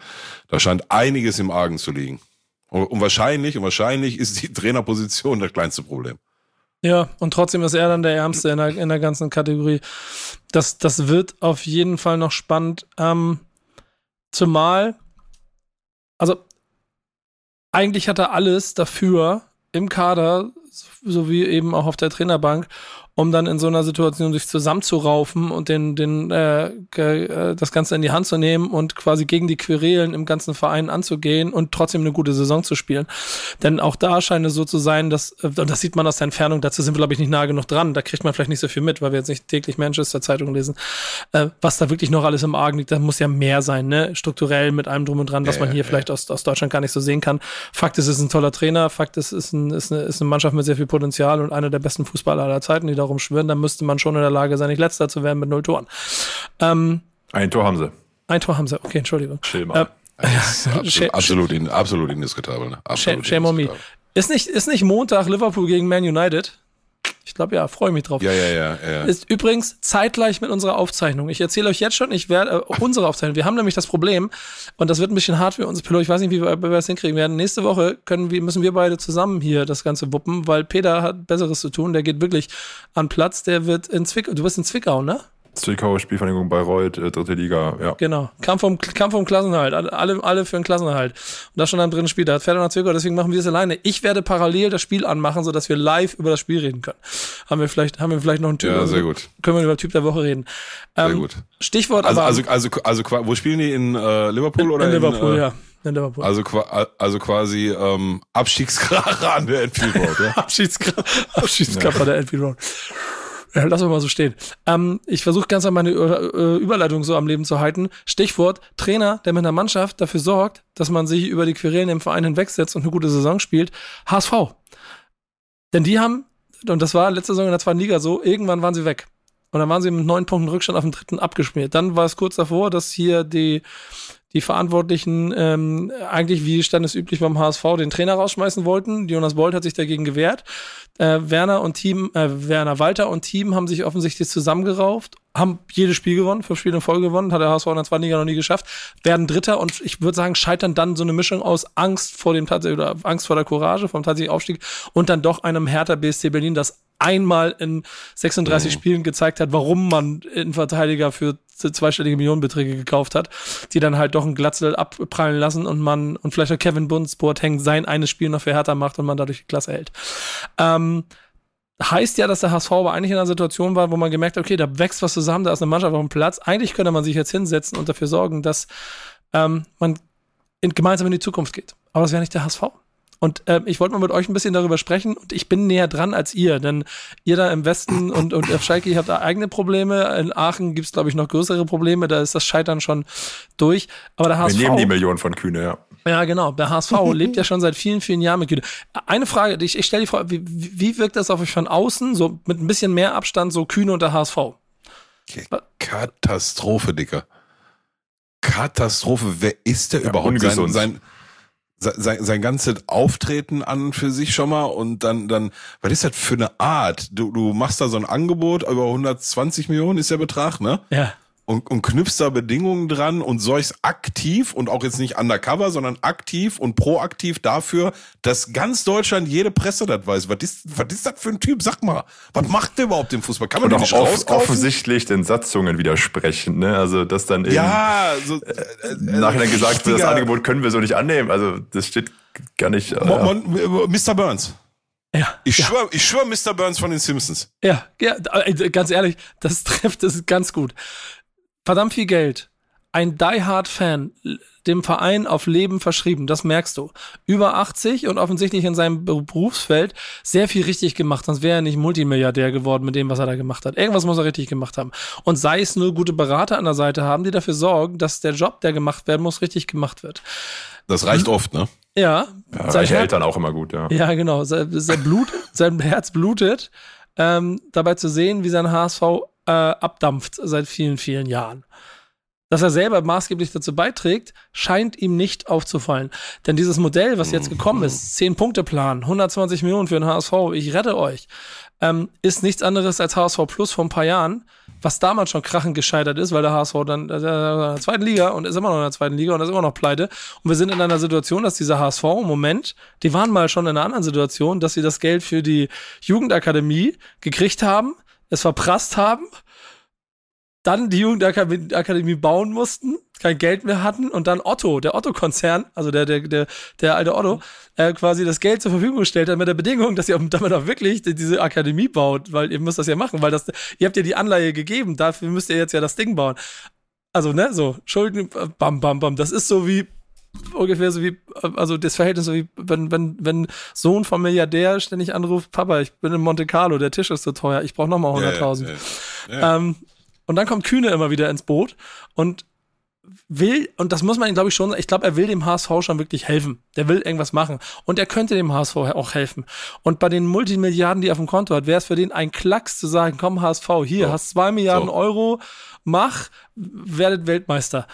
da scheint einiges im Argen zu liegen. Und, und wahrscheinlich, und wahrscheinlich ist die Trainerposition das kleinste Problem. Ja, und trotzdem ist er dann der Ärmste in der, in der ganzen Kategorie. Das, das wird auf jeden Fall noch spannend. Ähm, zumal, also eigentlich hat er alles dafür im Kader, sowie eben auch auf der Trainerbank, um dann in so einer Situation sich zusammenzuraufen und den, den, äh, äh, das Ganze in die Hand zu nehmen und quasi gegen die Querelen im ganzen Verein anzugehen und trotzdem eine gute Saison zu spielen. Denn auch da scheint es so zu sein, dass, äh, und das sieht man aus der Entfernung, dazu sind wir, glaube ich, nicht nah genug dran, da kriegt man vielleicht nicht so viel mit, weil wir jetzt nicht täglich Manchester-Zeitungen lesen, äh, was da wirklich noch alles im Argen liegt, da muss ja mehr sein, ne? Strukturell mit allem drum und dran, was man hier vielleicht. Aus, aus Deutschland gar nicht so sehen kann. Fakt ist, es ist ein toller Trainer, Fakt ist, es ist, ein, ist, eine, ist eine Mannschaft mit sehr viel Potenzial und einer der besten Fußballer aller Zeiten, die darum schwören, dann müsste man schon in der Lage sein, nicht letzter zu werden mit null Toren. Ähm, ein Tor haben sie. Ein Tor haben sie, okay, Entschuldigung. Chill mal. Äh, absolut, absolut, in, absolut indiskutabel. Ne? Absolut shame, shame on me. Ist nicht, ist nicht Montag Liverpool gegen Man United? Ich glaube ja, freue mich drauf. Ja, ja, ja, ja. Ist übrigens zeitgleich mit unserer Aufzeichnung. Ich erzähle euch jetzt schon, ich werde äh, unsere Aufzeichnung. Wir haben nämlich das Problem und das wird ein bisschen hart für uns, Pillow. Ich weiß nicht, wie wir, wir das hinkriegen werden. Nächste Woche können wir, müssen wir beide zusammen hier das Ganze wuppen, weil Peter hat Besseres zu tun. Der geht wirklich an Platz. Der wird in Zwickau. Du bist in Zwickau, ne? Zwickau, Spielvereinigung Bayreuth, äh, dritte Liga, ja. Genau. Kampf um, Kampf um Klassenerhalt. Alle, alle für einen Klassenerhalt. Und da schon dann drin spielt. Da er nach Zwickau, deswegen machen wir es alleine. Ich werde parallel das Spiel anmachen, sodass wir live über das Spiel reden können. Haben wir vielleicht, haben wir vielleicht noch einen Typ. Ja, sehr gut. Können wir über Typ der Woche reden. Ähm, sehr gut. Stichwort also, aber. Also, also, also, wo spielen die? In äh, Liverpool in, oder in Liverpool, in, äh, ja. In Liverpool. Also, also quasi ähm, Abstiegskracher an der Enfield Road, ja? Abstiegskracher Abstiegskracher ja. der Enfield Road. Lass mal so stehen. Ähm, ich versuche ganz an meine äh, Überleitung so am Leben zu halten. Stichwort Trainer, der mit einer Mannschaft dafür sorgt, dass man sich über die Querelen im Verein hinwegsetzt und eine gute Saison spielt. HSV. Denn die haben, und das war letzte Saison in der zweiten Liga so, irgendwann waren sie weg. Und dann waren sie mit neun Punkten Rückstand auf dem dritten abgeschmiert. Dann war es kurz davor, dass hier die die Verantwortlichen ähm, eigentlich wie standesüblich beim HSV den Trainer rausschmeißen wollten. Jonas Bolt hat sich dagegen gewehrt. Äh, Werner und Team, äh, Werner Walter und Team haben sich offensichtlich zusammengerauft, haben jedes Spiel gewonnen, fünf Spiele in Folge gewonnen, hat der HSV in der zweiten Liga noch nie geschafft, werden Dritter und ich würde sagen, scheitern dann so eine Mischung aus Angst vor dem oder Angst vor der Courage vom tatsächlichen Aufstieg und dann doch einem Hertha BSC Berlin, das einmal in 36 mhm. Spielen gezeigt hat, warum man einen Verteidiger für zweistellige Millionenbeträge gekauft hat, die dann halt doch ein Glatzel abprallen lassen und man, und vielleicht auch Kevin Bundsboard hängt sein eines Spiel noch für Hertha macht und man dadurch die Klasse hält. Ähm, heißt ja, dass der HSV aber eigentlich in einer Situation war, wo man gemerkt hat, okay, da wächst was zusammen, da ist eine Mannschaft auf dem Platz. Eigentlich könnte man sich jetzt hinsetzen und dafür sorgen, dass ähm, man in, gemeinsam in die Zukunft geht. Aber das wäre nicht der HSV. Und äh, ich wollte mal mit euch ein bisschen darüber sprechen und ich bin näher dran als ihr, denn ihr da im Westen und, und auf Schalke, ihr habt da eigene Probleme. In Aachen gibt's glaube ich, noch größere Probleme, da ist das Scheitern schon durch. Aber der HSV. Wir nehmen die Millionen von Kühne, ja. Ja, genau. Der HSV lebt ja schon seit vielen, vielen Jahren mit Kühne. Eine Frage, ich, ich stelle die Frage, wie, wie wirkt das auf euch von außen, so mit ein bisschen mehr Abstand, so Kühne und der HSV? Katastrophe, Dicker. Katastrophe. Wer ist der ja, überhaupt? Sein, sein, sein, sein ganzes Auftreten an für sich schon mal und dann, dann, was ist das für eine Art? Du, du machst da so ein Angebot über 120 Millionen ist der Betrag, ne? Ja. Und, und knüpfst da Bedingungen dran und sorgst aktiv und auch jetzt nicht undercover, sondern aktiv und proaktiv dafür, dass ganz Deutschland, jede Presse das weiß. Was ist, was ist das für ein Typ? Sag mal, was macht der überhaupt im Fußball? Kann man doch off offensichtlich den Satzungen widersprechen, ne? Also, dass dann eben, ja, so, äh, äh, nachher gesagt wird, das Angebot können wir so nicht annehmen. Also, das steht gar nicht. Äh, Mr. Burns. Ja. Ich ja. schwöre, ich schwör Mr. Burns von den Simpsons. Ja, ja, äh, ganz ehrlich, das trifft es ganz gut. Verdammt viel Geld. Ein Die Hard Fan, dem Verein auf Leben verschrieben, das merkst du. Über 80 und offensichtlich in seinem Berufsfeld sehr viel richtig gemacht, sonst wäre er nicht Multimilliardär geworden mit dem, was er da gemacht hat. Irgendwas muss er richtig gemacht haben. Und sei es nur gute Berater an der Seite haben, die dafür sorgen, dass der Job, der gemacht werden muss, richtig gemacht wird. Das reicht hm. oft, ne? Ja. ja sein Eltern auch immer gut, ja. Ja, genau. Sein, sein Blut, sein Herz blutet, ähm, dabei zu sehen, wie sein HSV äh, abdampft seit vielen, vielen Jahren. Dass er selber maßgeblich dazu beiträgt, scheint ihm nicht aufzufallen. Denn dieses Modell, was jetzt gekommen ist, 10-Punkte-Plan, 120 Millionen für den HSV, ich rette euch, ähm, ist nichts anderes als HSV Plus vor ein paar Jahren, was damals schon krachend gescheitert ist, weil der HSV dann äh, in der zweiten Liga und ist immer noch in der zweiten Liga und ist immer noch pleite. Und wir sind in einer Situation, dass dieser HSV im Moment, die waren mal schon in einer anderen Situation, dass sie das Geld für die Jugendakademie gekriegt haben, es verprasst haben dann die Jugendakademie bauen mussten, kein Geld mehr hatten und dann Otto, der Otto-Konzern, also der, der, der, der alte Otto, äh, quasi das Geld zur Verfügung gestellt hat mit der Bedingung, dass ihr damit auch wirklich diese Akademie baut, weil ihr müsst das ja machen, weil das, ihr habt ja die Anleihe gegeben, dafür müsst ihr jetzt ja das Ding bauen. Also, ne, so, Schulden, bam, bam, bam, das ist so wie, ungefähr so wie, also das Verhältnis so wie, wenn, wenn, wenn Sohn vom Milliardär ständig anruft, Papa, ich bin in Monte Carlo, der Tisch ist so teuer, ich brauche nochmal 100.000. Yeah, yeah, yeah. ähm, und dann kommt Kühne immer wieder ins Boot und will, und das muss man ihm, glaube ich, schon, ich glaube, er will dem HSV schon wirklich helfen. Der will irgendwas machen. Und er könnte dem HSV auch helfen. Und bei den Multimilliarden, die er auf dem Konto hat, wäre es für den ein Klacks zu sagen, komm HSV, hier, so. hast zwei Milliarden so. Euro, mach, werdet Weltmeister.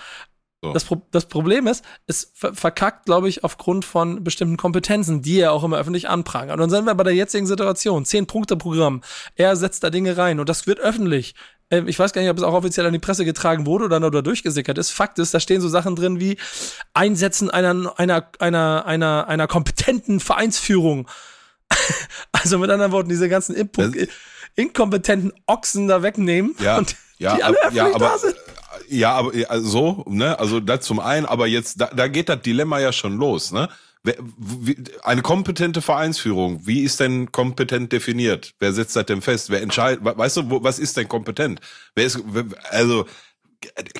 So. Das, Pro das, Problem ist, es verkackt, glaube ich, aufgrund von bestimmten Kompetenzen, die er auch immer öffentlich anprangert. Und dann sind wir bei der jetzigen Situation. Zehn-Punkte-Programm. Er setzt da Dinge rein und das wird öffentlich. Ähm, ich weiß gar nicht, ob es auch offiziell an die Presse getragen wurde oder nur durchgesickert ist. Fakt ist, da stehen so Sachen drin wie Einsetzen einer, einer, einer, einer, einer kompetenten Vereinsführung. also mit anderen Worten, diese ganzen Input, inkompetenten Ochsen da wegnehmen ja, und ja, die alle ab, ja, aber, da sind. Ja, aber so, ne, also das zum einen, aber jetzt, da, da geht das Dilemma ja schon los, ne? Eine kompetente Vereinsführung, wie ist denn kompetent definiert? Wer setzt das denn fest? Wer entscheidet? Weißt du, was ist denn kompetent? Wer ist, also,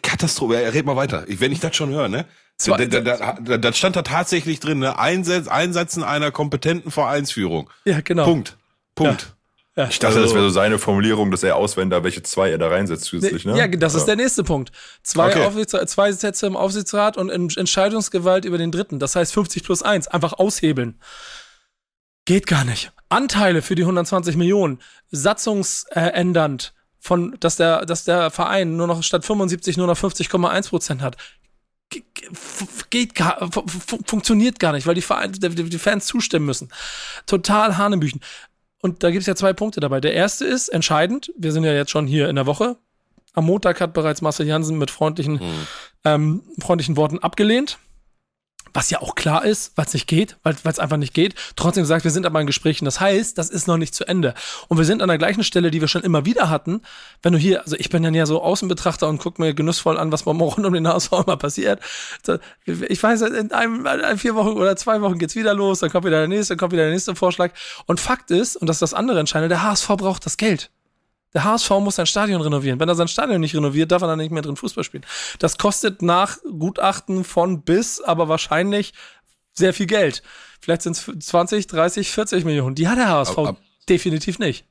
Katastrophe, red mal weiter. Wenn ich das schon höre, ne? Da, da, da, da, stand da tatsächlich drin, ne? Einsatz, Einsetzen einer kompetenten Vereinsführung. Ja, genau. Punkt. Punkt. Ja. Ja. Ich dachte, also, das wäre so seine Formulierung, dass er auswählt, welche zwei er da reinsetzt zusätzlich. Ne? Ja, das ist der nächste Punkt. Zwei, okay. zwei Sätze im Aufsichtsrat und Entscheidungsgewalt über den dritten. Das heißt 50 plus 1. Einfach aushebeln. Geht gar nicht. Anteile für die 120 Millionen. Satzungsändernd. Von, dass der, dass der Verein nur noch statt 75 nur noch 50,1 Prozent hat geht gar, funktioniert gar nicht, weil die, Vereine, die Fans zustimmen müssen. Total Hanebüchen. Und da gibt es ja zwei Punkte dabei. Der erste ist entscheidend. Wir sind ja jetzt schon hier in der Woche. Am Montag hat bereits Marcel Jansen mit freundlichen, mhm. ähm, freundlichen Worten abgelehnt was ja auch klar ist, weil nicht geht, weil es einfach nicht geht. Trotzdem gesagt, wir sind aber in Gesprächen. Das heißt, das ist noch nicht zu Ende. Und wir sind an der gleichen Stelle, die wir schon immer wieder hatten. Wenn du hier, also ich bin dann ja so Außenbetrachter und guck mir genussvoll an, was rund um den HSV immer passiert. Ich weiß, in einem, in vier Wochen oder zwei Wochen geht's wieder los, dann kommt wieder der nächste, dann kommt wieder der nächste Vorschlag. Und Fakt ist, und das ist das andere Entscheidende, der HSV braucht das Geld. Der HSV muss sein Stadion renovieren. Wenn er sein Stadion nicht renoviert, darf er dann nicht mehr drin Fußball spielen. Das kostet nach Gutachten von bis, aber wahrscheinlich sehr viel Geld. Vielleicht sind es 20, 30, 40 Millionen. Die hat der HSV ab, ab, definitiv nicht.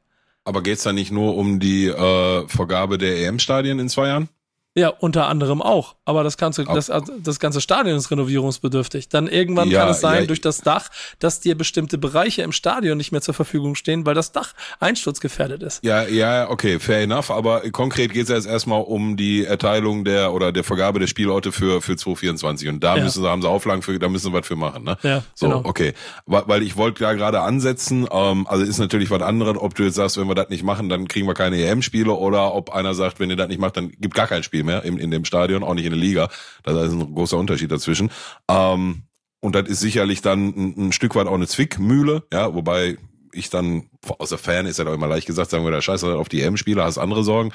Aber geht es da nicht nur um die äh, Vergabe der EM-Stadien in zwei Jahren? Ja, unter anderem auch. Aber das ganze, das, also das ganze Stadion ist renovierungsbedürftig. Dann irgendwann ja, kann es sein, ja, durch das Dach, dass dir bestimmte Bereiche im Stadion nicht mehr zur Verfügung stehen, weil das Dach einsturzgefährdet ist. Ja, ja, okay, fair enough. Aber konkret geht es jetzt erstmal um die Erteilung der oder der Vergabe der Spielorte für, für 2024. Und da ja. müssen sie, haben sie Auflagen für, da müssen sie was für machen, ne? Ja, so, genau. okay. Weil ich wollte da gerade ansetzen, ähm, also ist natürlich was anderes, ob du jetzt sagst, wenn wir das nicht machen, dann kriegen wir keine EM-Spiele oder ob einer sagt, wenn ihr das nicht macht, dann gibt gar kein Spiel mehr in, in dem Stadion, auch nicht in der Liga. Da ist ein großer Unterschied dazwischen. Ähm, und das ist sicherlich dann ein, ein Stück weit auch eine Zwickmühle, ja, wobei ich dann, außer Fan ist ja doch immer leicht gesagt, sagen wir, da scheiße auf die EM-Spieler, hast andere Sorgen.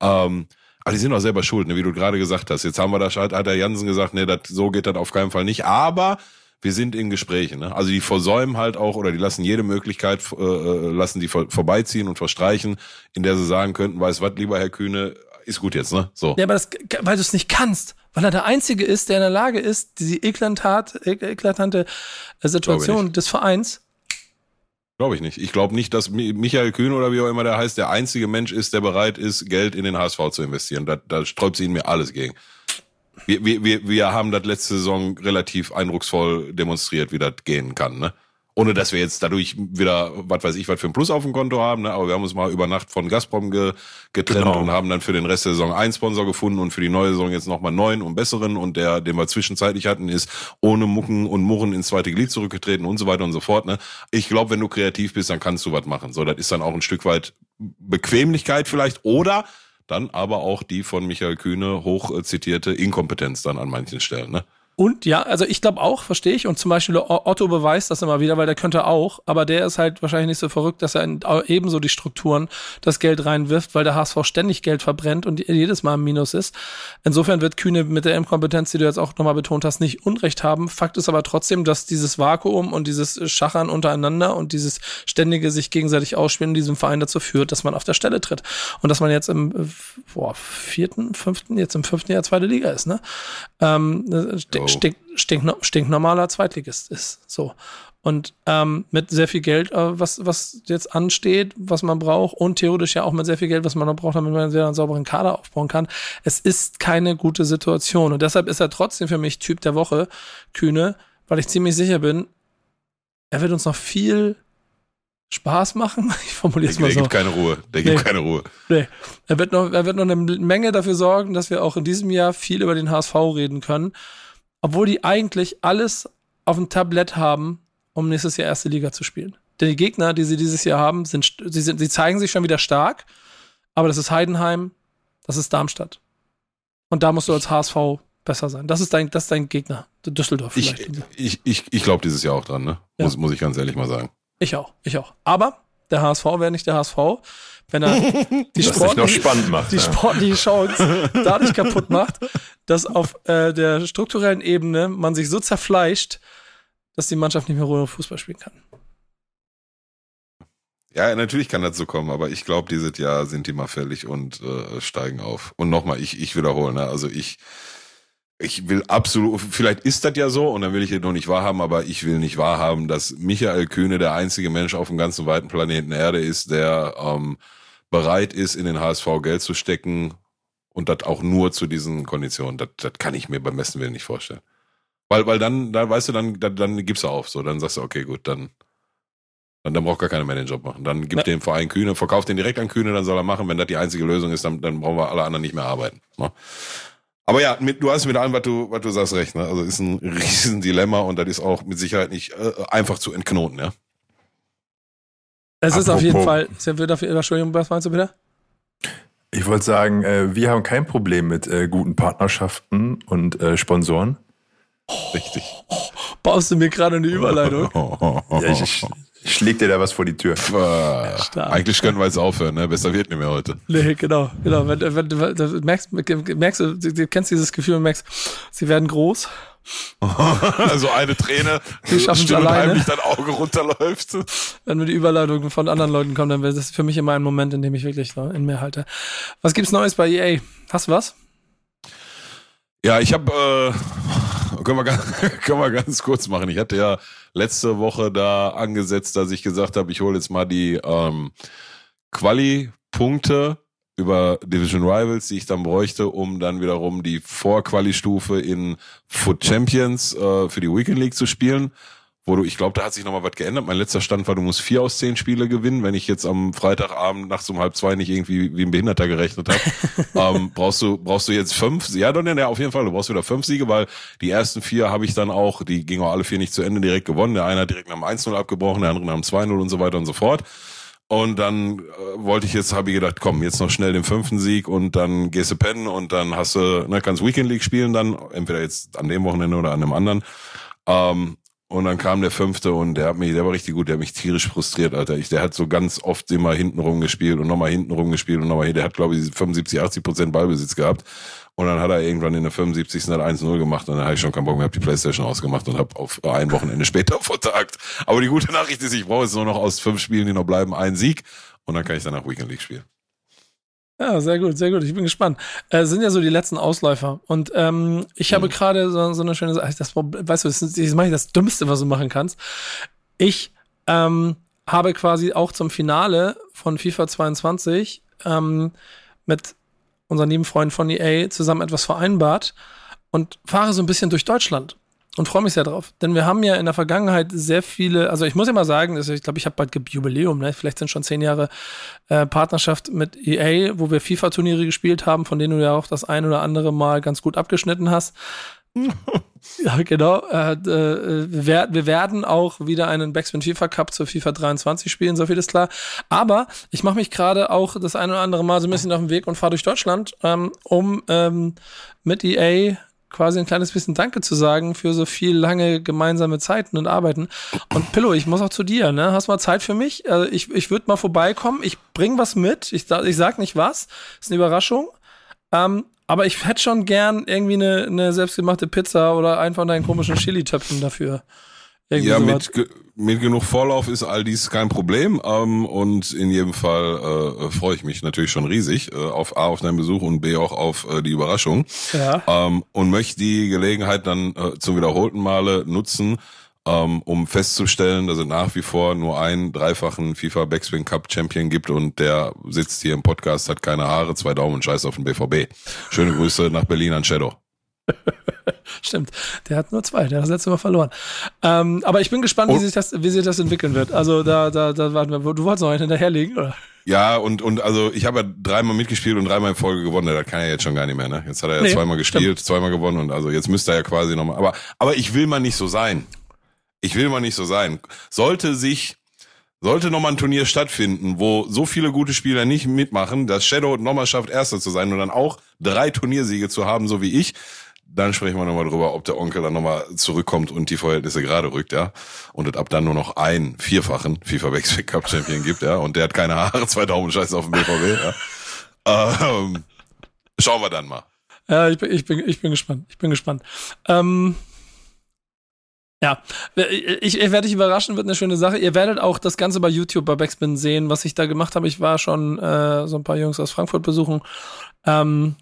Ähm, aber die sind auch selber schuld, ne, wie du gerade gesagt hast. Jetzt haben wir da, hat der Jansen gesagt, ne, das, so geht das auf keinen Fall nicht. Aber wir sind in Gesprächen. Ne? Also die versäumen halt auch oder die lassen jede Möglichkeit, äh, äh lassen die vor, vorbeiziehen und verstreichen, in der sie sagen könnten, weiß was, lieber Herr Kühne, ist gut jetzt, ne? So. Ja, aber das, weil du es nicht kannst, weil er der Einzige ist, der in der Lage ist, diese eklatant, eklatante äh, Situation des Vereins Glaube ich nicht. Ich glaube nicht, dass Michael Kühn oder wie auch immer der heißt, der einzige Mensch ist, der bereit ist, Geld in den HSV zu investieren. Da, da sträubt sie ihn mir alles gegen. Wir, wir, wir haben das letzte Saison relativ eindrucksvoll demonstriert, wie das gehen kann. Ne? Ohne dass wir jetzt dadurch wieder, was weiß ich, was für ein Plus auf dem Konto haben, ne? aber wir haben uns mal über Nacht von Gazprom ge getrennt genau. und haben dann für den Rest der Saison einen Sponsor gefunden und für die neue Saison jetzt nochmal neun und besseren und der, den wir zwischenzeitlich hatten, ist ohne Mucken und Murren ins zweite Glied zurückgetreten und so weiter und so fort. Ne? Ich glaube, wenn du kreativ bist, dann kannst du was machen. So, das ist dann auch ein Stück weit Bequemlichkeit vielleicht oder dann aber auch die von Michael Kühne hoch zitierte Inkompetenz dann an manchen Stellen. Ne? Und ja, also ich glaube auch, verstehe ich. Und zum Beispiel Otto beweist das immer wieder, weil der könnte auch, aber der ist halt wahrscheinlich nicht so verrückt, dass er in, ebenso die Strukturen das Geld reinwirft, weil der HSV ständig Geld verbrennt und jedes Mal im Minus ist. Insofern wird Kühne mit der M-Kompetenz, die du jetzt auch nochmal betont hast, nicht Unrecht haben. Fakt ist aber trotzdem, dass dieses Vakuum und dieses Schachern untereinander und dieses ständige sich gegenseitig ausspielen in diesem Verein dazu führt, dass man auf der Stelle tritt. Und dass man jetzt im boah, vierten, fünften, jetzt im fünften Jahr zweite Liga ist, ne? Ähm, stink, stink, stinknormaler Zweitligist ist. So. Und ähm, mit sehr viel Geld, äh, was, was jetzt ansteht, was man braucht, und theoretisch ja auch mit sehr viel Geld, was man noch braucht, damit man einen sauberen Kader aufbauen kann. Es ist keine gute Situation. Und deshalb ist er trotzdem für mich Typ der Woche, Kühne, weil ich ziemlich sicher bin, er wird uns noch viel Spaß machen. Ich formuliere es mal so. Der gibt keine Ruhe. Der gibt nee. keine Ruhe. Nee. Er wird, noch, er wird noch eine Menge dafür sorgen, dass wir auch in diesem Jahr viel über den HSV reden können obwohl die eigentlich alles auf dem Tablett haben, um nächstes Jahr erste Liga zu spielen. Denn die Gegner, die sie dieses Jahr haben, sind, sie, sind, sie zeigen sich schon wieder stark, aber das ist Heidenheim, das ist Darmstadt. Und da musst du als HSV besser sein. Das ist dein, das ist dein Gegner, Düsseldorf vielleicht. Ich, ich, ich, ich glaube dieses Jahr auch dran, ne? Ja. Muss, muss ich ganz ehrlich mal sagen. Ich auch, ich auch. Aber der HSV wäre nicht der HSV, wenn er die, sportliche, macht, die ja. sportliche Chance dadurch kaputt macht, dass auf äh, der strukturellen Ebene man sich so zerfleischt, dass die Mannschaft nicht mehr ruhig Fußball spielen kann. Ja, natürlich kann das so kommen, aber ich glaube, dieses Jahr sind die mal fällig und äh, steigen auf. Und nochmal, ich, ich wiederhole, ne? also ich, ich will absolut, vielleicht ist das ja so und dann will ich es noch nicht wahrhaben, aber ich will nicht wahrhaben, dass Michael Kühne der einzige Mensch auf dem ganzen weiten Planeten Erde ist, der ähm, bereit ist, in den HSV Geld zu stecken und das auch nur zu diesen Konditionen. Das, das kann ich mir beim besten Willen nicht vorstellen. Weil, weil dann, da weißt du, dann, dann, dann gibst du auf. So, dann sagst du, okay, gut, dann, dann, dann braucht gar keiner mehr den Job machen. Dann gibt ja. dem Verein Kühne, verkauft den direkt an Kühne, dann soll er machen. Wenn das die einzige Lösung ist, dann, dann brauchen wir alle anderen nicht mehr arbeiten. Ne? Aber ja, mit, du hast mit allem, was du, was du sagst, recht. Ne? Also ist ein riesen Dilemma und das ist auch mit Sicherheit nicht äh, einfach zu entknoten, ja. Es ist auf jeden Fall, Entschuldigung, was meinst du bitte? Ich wollte sagen, äh, wir haben kein Problem mit äh, guten Partnerschaften und äh, Sponsoren. Richtig. Baust du mir gerade eine Überleitung? ja, ich, ich, ich schläg dir da was vor die Tür. Äh, eigentlich können wir jetzt aufhören, ne? Besser wird nicht mehr heute. Nee, genau, genau. Wenn, wenn, wenn, merkst, merkst du, du kennst dieses Gefühl und merkst, sie werden groß also eine Träne, die es alleine. heimlich dein Auge runterläuft. Wenn nur die Überleitung von anderen Leuten kommen, dann wäre das für mich immer ein Moment, in dem ich wirklich in mir halte. Was gibt's Neues bei EA? Hast du was? Ja, ich habe, äh, können, wir, können wir ganz kurz machen. Ich hatte ja letzte Woche da angesetzt, dass ich gesagt habe, ich hole jetzt mal die ähm, Quali-Punkte über Division Rivals, die ich dann bräuchte, um dann wiederum die Vorquali-Stufe in Foot Champions äh, für die Weekend League zu spielen. Wo du, ich glaube, da hat sich nochmal was geändert. Mein letzter Stand war, du musst vier aus zehn Spiele gewinnen. Wenn ich jetzt am Freitagabend nachts um halb zwei nicht irgendwie wie ein Behinderter gerechnet habe, ähm, brauchst du brauchst du jetzt fünf. Ja, dann ja, auf jeden Fall. Du brauchst wieder fünf Siege, weil die ersten vier habe ich dann auch, die gingen auch alle vier nicht zu Ende direkt gewonnen. Der eine hat direkt nach dem 1-0 abgebrochen, der andere nach dem 2-0 und so weiter und so fort. Und dann äh, wollte ich jetzt, habe ich gedacht, komm, jetzt noch schnell den fünften Sieg und dann gehst du pennen und dann hast du, ne, kannst Weekend League spielen dann, entweder jetzt an dem Wochenende oder an dem anderen. Ähm, und dann kam der fünfte und der hat mich, der war richtig gut, der hat mich tierisch frustriert, Alter. Ich, der hat so ganz oft immer hinten rumgespielt und nochmal hinten rumgespielt und nochmal hier. Der hat, glaube ich, 75, 80 Prozent Ballbesitz gehabt. Und dann hat er irgendwann in der 75. halt 1-0 gemacht und dann habe ich schon keinen Bock mehr, hab die Playstation ausgemacht und habe auf ein Wochenende später vertagt. Aber die gute Nachricht ist, ich brauche jetzt nur noch aus fünf Spielen, die noch bleiben, einen Sieg und dann kann ich danach Weekend League spielen. Ja, sehr gut, sehr gut. Ich bin gespannt. Äh, sind ja so die letzten Ausläufer. Und ähm, ich mhm. habe gerade so, so eine schöne Sache. Das, weißt du, das ist, das mache ich das Dümmste, was du machen kannst. Ich ähm, habe quasi auch zum Finale von FIFA 22 ähm, mit unseren lieben Freunden von EA zusammen etwas vereinbart und fahre so ein bisschen durch Deutschland und freue mich sehr drauf. Denn wir haben ja in der Vergangenheit sehr viele, also ich muss ja mal sagen, also ich glaube, ich habe bald Jubiläum, ne? vielleicht sind schon zehn Jahre äh, Partnerschaft mit EA, wo wir FIFA-Turniere gespielt haben, von denen du ja auch das ein oder andere Mal ganz gut abgeschnitten hast. ja, genau. Äh, äh, wir, wir, werden auch wieder einen Backspin FIFA Cup zur FIFA 23 spielen, so viel ist klar. Aber ich mache mich gerade auch das ein oder andere Mal so ein bisschen auf den Weg und fahre durch Deutschland, ähm, um ähm, mit EA quasi ein kleines bisschen Danke zu sagen für so viel lange gemeinsame Zeiten und Arbeiten. Und Pillow, ich muss auch zu dir, ne? Hast mal Zeit für mich? Also ich ich würde mal vorbeikommen. Ich bring was mit. Ich, ich sag nicht was. Ist eine Überraschung. Ähm, aber ich hätte schon gern irgendwie eine, eine selbstgemachte Pizza oder einen von deinen komischen Chili-Töpfen dafür. Irgendwie ja, mit, mit genug Vorlauf ist all dies kein Problem. Ähm, und in jedem Fall äh, freue ich mich natürlich schon riesig äh, auf A, auf deinen Besuch und B, auch auf äh, die Überraschung. Ja. Ähm, und möchte die Gelegenheit dann äh, zum wiederholten Male nutzen, ähm, um festzustellen, dass es nach wie vor nur einen dreifachen FIFA Backspin Cup Champion gibt und der sitzt hier im Podcast, hat keine Haare, zwei Daumen und scheiß auf den BVB. Schöne Grüße nach Berlin an Shadow. Stimmt, der hat nur zwei, der hat das letzte Mal verloren. Ähm, aber ich bin gespannt, wie sich, das, wie sich das entwickeln wird. Also da, da, da warten wir. Du wolltest noch einen hinterherlegen, oder? Ja, und, und also ich habe ja dreimal mitgespielt und dreimal in Folge gewonnen. Das kann er jetzt schon gar nicht mehr, ne? Jetzt hat er ja nee, zweimal gespielt, stimmt. zweimal gewonnen und also jetzt müsste er ja quasi nochmal. Aber, aber ich will mal nicht so sein. Ich will mal nicht so sein. Sollte sich sollte nochmal ein Turnier stattfinden, wo so viele gute Spieler nicht mitmachen, dass Shadow nochmal schafft, Erster zu sein und dann auch drei Turniersiege zu haben, so wie ich, dann sprechen wir nochmal drüber, ob der Onkel dann nochmal zurückkommt und die Verhältnisse gerade rückt, ja. Und es ab dann nur noch einen vierfachen FIFA Backspin Cup Champion gibt, ja. Und der hat keine Haare, zwei Daumen Scheiße auf dem BVB, ja. Ähm, schauen wir dann mal. Ja, ich bin, ich bin, ich bin gespannt. Ich bin gespannt. Ähm, ja, ich, ich werde dich überraschen, wird eine schöne Sache. Ihr werdet auch das Ganze bei YouTube bei Backspin sehen, was ich da gemacht habe. Ich war schon äh, so ein paar Jungs aus Frankfurt besuchen. Ähm,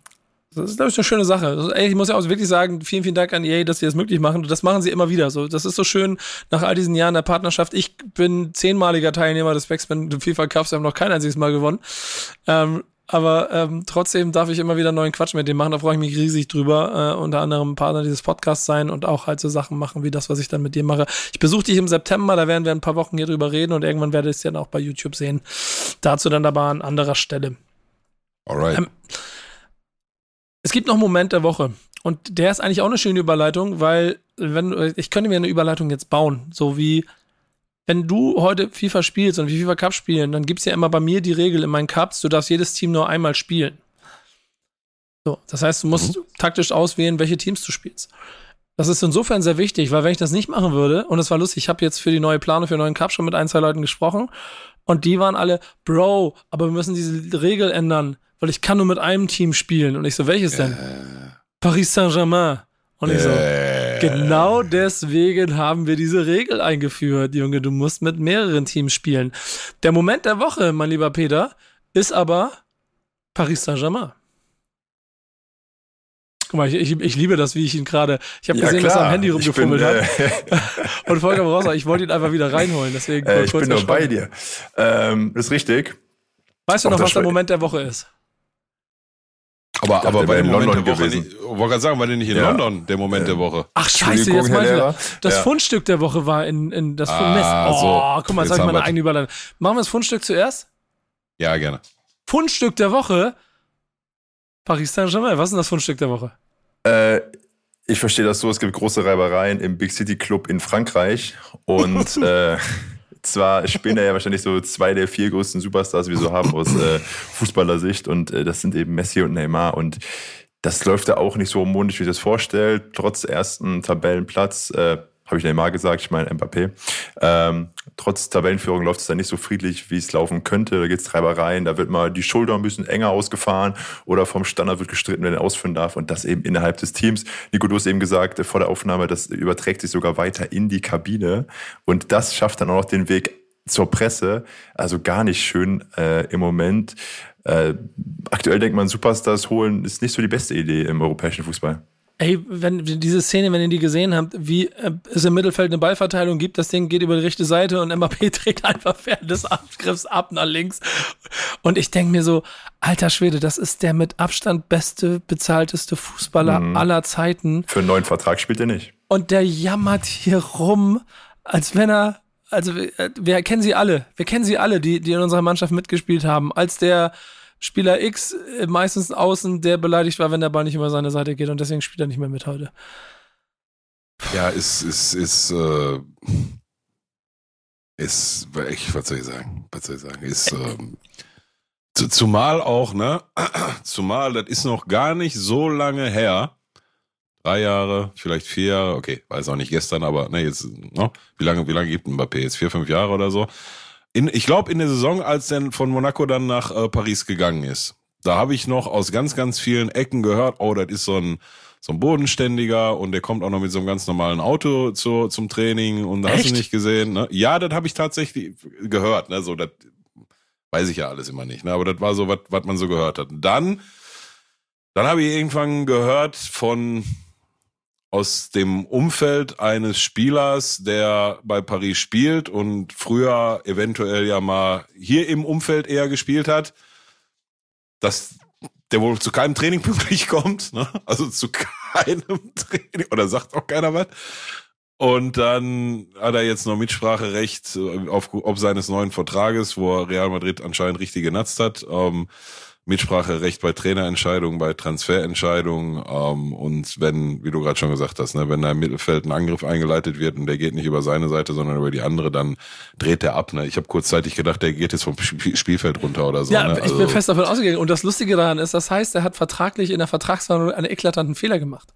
das ist, glaube ich, eine schöne Sache. Ey, ich muss ja auch wirklich sagen, vielen, vielen Dank an EA, dass sie das möglich machen. Das machen sie immer wieder so. Das ist so schön nach all diesen Jahren der Partnerschaft. Ich bin zehnmaliger Teilnehmer des Backspin FIFA Cups, wir haben noch kein einziges Mal gewonnen. Ähm, aber ähm, trotzdem darf ich immer wieder neuen Quatsch mit dem machen. Da freue ich mich riesig drüber. Äh, unter anderem Partner dieses Podcasts sein und auch halt so Sachen machen wie das, was ich dann mit dir mache. Ich besuche dich im September, da werden wir ein paar Wochen hier drüber reden und irgendwann werde ich es dann auch bei YouTube sehen. Dazu dann aber an anderer Stelle. Alright. Ähm, es gibt noch einen Moment der Woche. Und der ist eigentlich auch eine schöne Überleitung, weil wenn ich könnte mir eine Überleitung jetzt bauen, so wie wenn du heute FIFA spielst und FIFA Cup spielen, dann gibt es ja immer bei mir die Regel in meinen Cups, du darfst jedes Team nur einmal spielen. So, das heißt, du musst mhm. taktisch auswählen, welche Teams du spielst. Das ist insofern sehr wichtig, weil wenn ich das nicht machen würde, und es war lustig, ich habe jetzt für die neue Planung für den neuen Cup schon mit ein, zwei Leuten gesprochen und die waren alle, Bro, aber wir müssen diese Regel ändern, weil ich kann nur mit einem Team spielen. Und ich so, welches denn? Äh. Paris Saint-Germain. Und ich so, äh. genau deswegen haben wir diese Regel eingeführt, Junge. Du musst mit mehreren Teams spielen. Der Moment der Woche, mein lieber Peter, ist aber Paris Saint-Germain. Guck mal, ich, ich, ich, liebe das, wie ich ihn gerade. Ich habe ja, gesehen, klar. dass er am Handy rumgefummelt bin, hat. Äh, und Volker Brauser, ich wollte ihn einfach wieder reinholen. Deswegen äh, ich bin nur bei dir. Ähm, ist richtig. Weißt du noch, was der Moment der Woche ist? Aber, aber bei in London gewesen. Ich wollte gerade sagen, war der nicht in ja. London der Moment ja. der Woche? Ach scheiße, jetzt mal wieder. Das ja. Fundstück der Woche war in, in das ah, Oh, so. guck mal, jetzt sag ich meine eigene Überleitung. Machen wir das Fundstück zuerst? Ja, gerne. Fundstück der Woche? Paris Saint-Germain, was ist denn das Fundstück der Woche? Äh, ich verstehe das so, es gibt große Reibereien im Big City Club in Frankreich und äh, zwar spielen da ja wahrscheinlich so zwei der vier größten Superstars, die wir so haben aus äh, Fußballersicht. Und äh, das sind eben Messi und Neymar. Und das läuft da auch nicht so harmonisch, wie ich das vorstellt. Trotz ersten Tabellenplatz, äh, habe ich Neymar gesagt, ich meine Mbappé. Ähm, trotz Tabellenführung läuft es da nicht so friedlich, wie es laufen könnte. Da gibt es Treibereien, da wird mal die Schulter ein bisschen enger ausgefahren oder vom Standard wird gestritten, wer den ausführen darf. Und das eben innerhalb des Teams. Nico, du hast eben gesagt, vor der Aufnahme, das überträgt sich sogar weiter in die Kabine. Und das schafft dann auch noch den Weg zur Presse. Also gar nicht schön äh, im Moment. Äh, aktuell denkt man, Superstars holen ist nicht so die beste Idee im europäischen Fußball. Ey, wenn diese Szene, wenn ihr die gesehen habt, wie äh, es im Mittelfeld eine Ballverteilung gibt, das Ding geht über die rechte Seite und Mbappé dreht einfach während des Angriffs ab nach links. Und ich denke mir so, alter Schwede, das ist der mit Abstand beste, bezahlteste Fußballer mhm. aller Zeiten. Für einen neuen Vertrag spielt er nicht. Und der jammert hier rum, als wenn er, also wir, wir kennen sie alle, wir kennen sie alle, die, die in unserer Mannschaft mitgespielt haben, als der Spieler X, äh, meistens außen, der beleidigt war, wenn der Ball nicht über seine Seite geht und deswegen spielt er nicht mehr mit heute. Ja, ist, ist, ist, äh, ist, ich, was soll ich sagen? Was soll ich sagen? Ist, ähm, zumal auch, ne? Zumal, das ist noch gar nicht so lange her. Drei Jahre, vielleicht vier Jahre, okay, weiß auch nicht gestern, aber ne, jetzt, ne? Wie lange, wie lange gibt Mbappé? Jetzt vier, fünf Jahre oder so. In, ich glaube, in der Saison, als er von Monaco dann nach äh, Paris gegangen ist, da habe ich noch aus ganz, ganz vielen Ecken gehört, oh, das ist so ein, so ein Bodenständiger und der kommt auch noch mit so einem ganz normalen Auto zu, zum Training und da hast du nicht gesehen. Ne? Ja, das habe ich tatsächlich gehört. Ne? So, das weiß ich ja alles immer nicht. Ne? Aber das war so, was man so gehört hat. Dann, dann habe ich irgendwann gehört von aus dem Umfeld eines Spielers, der bei Paris spielt und früher eventuell ja mal hier im Umfeld eher gespielt hat, dass der wohl zu keinem Training pünktlich kommt, ne? also zu keinem Training oder sagt auch keiner was. Und dann hat er jetzt noch Mitspracherecht auf, auf seines neuen Vertrages, wo Real Madrid anscheinend richtig genatzt hat. Ähm, Mitspracherecht bei Trainerentscheidungen, bei Transferentscheidungen ähm, und wenn, wie du gerade schon gesagt hast, ne, wenn da im Mittelfeld ein Angriff eingeleitet wird und der geht nicht über seine Seite, sondern über die andere, dann dreht der ab. Ne? Ich habe kurzzeitig gedacht, der geht jetzt vom Spielfeld runter oder so. Ja, ne? also, ich bin also fest davon ausgegangen. Und das Lustige daran ist, das heißt, er hat vertraglich in der Vertragsverhandlung einen eklatanten Fehler gemacht.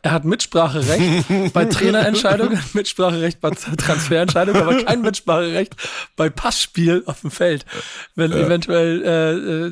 Er hat Mitspracherecht bei Trainerentscheidungen, Mitspracherecht bei Transferentscheidungen, aber kein Mitspracherecht bei Passspiel auf dem Feld. Wenn ja. eventuell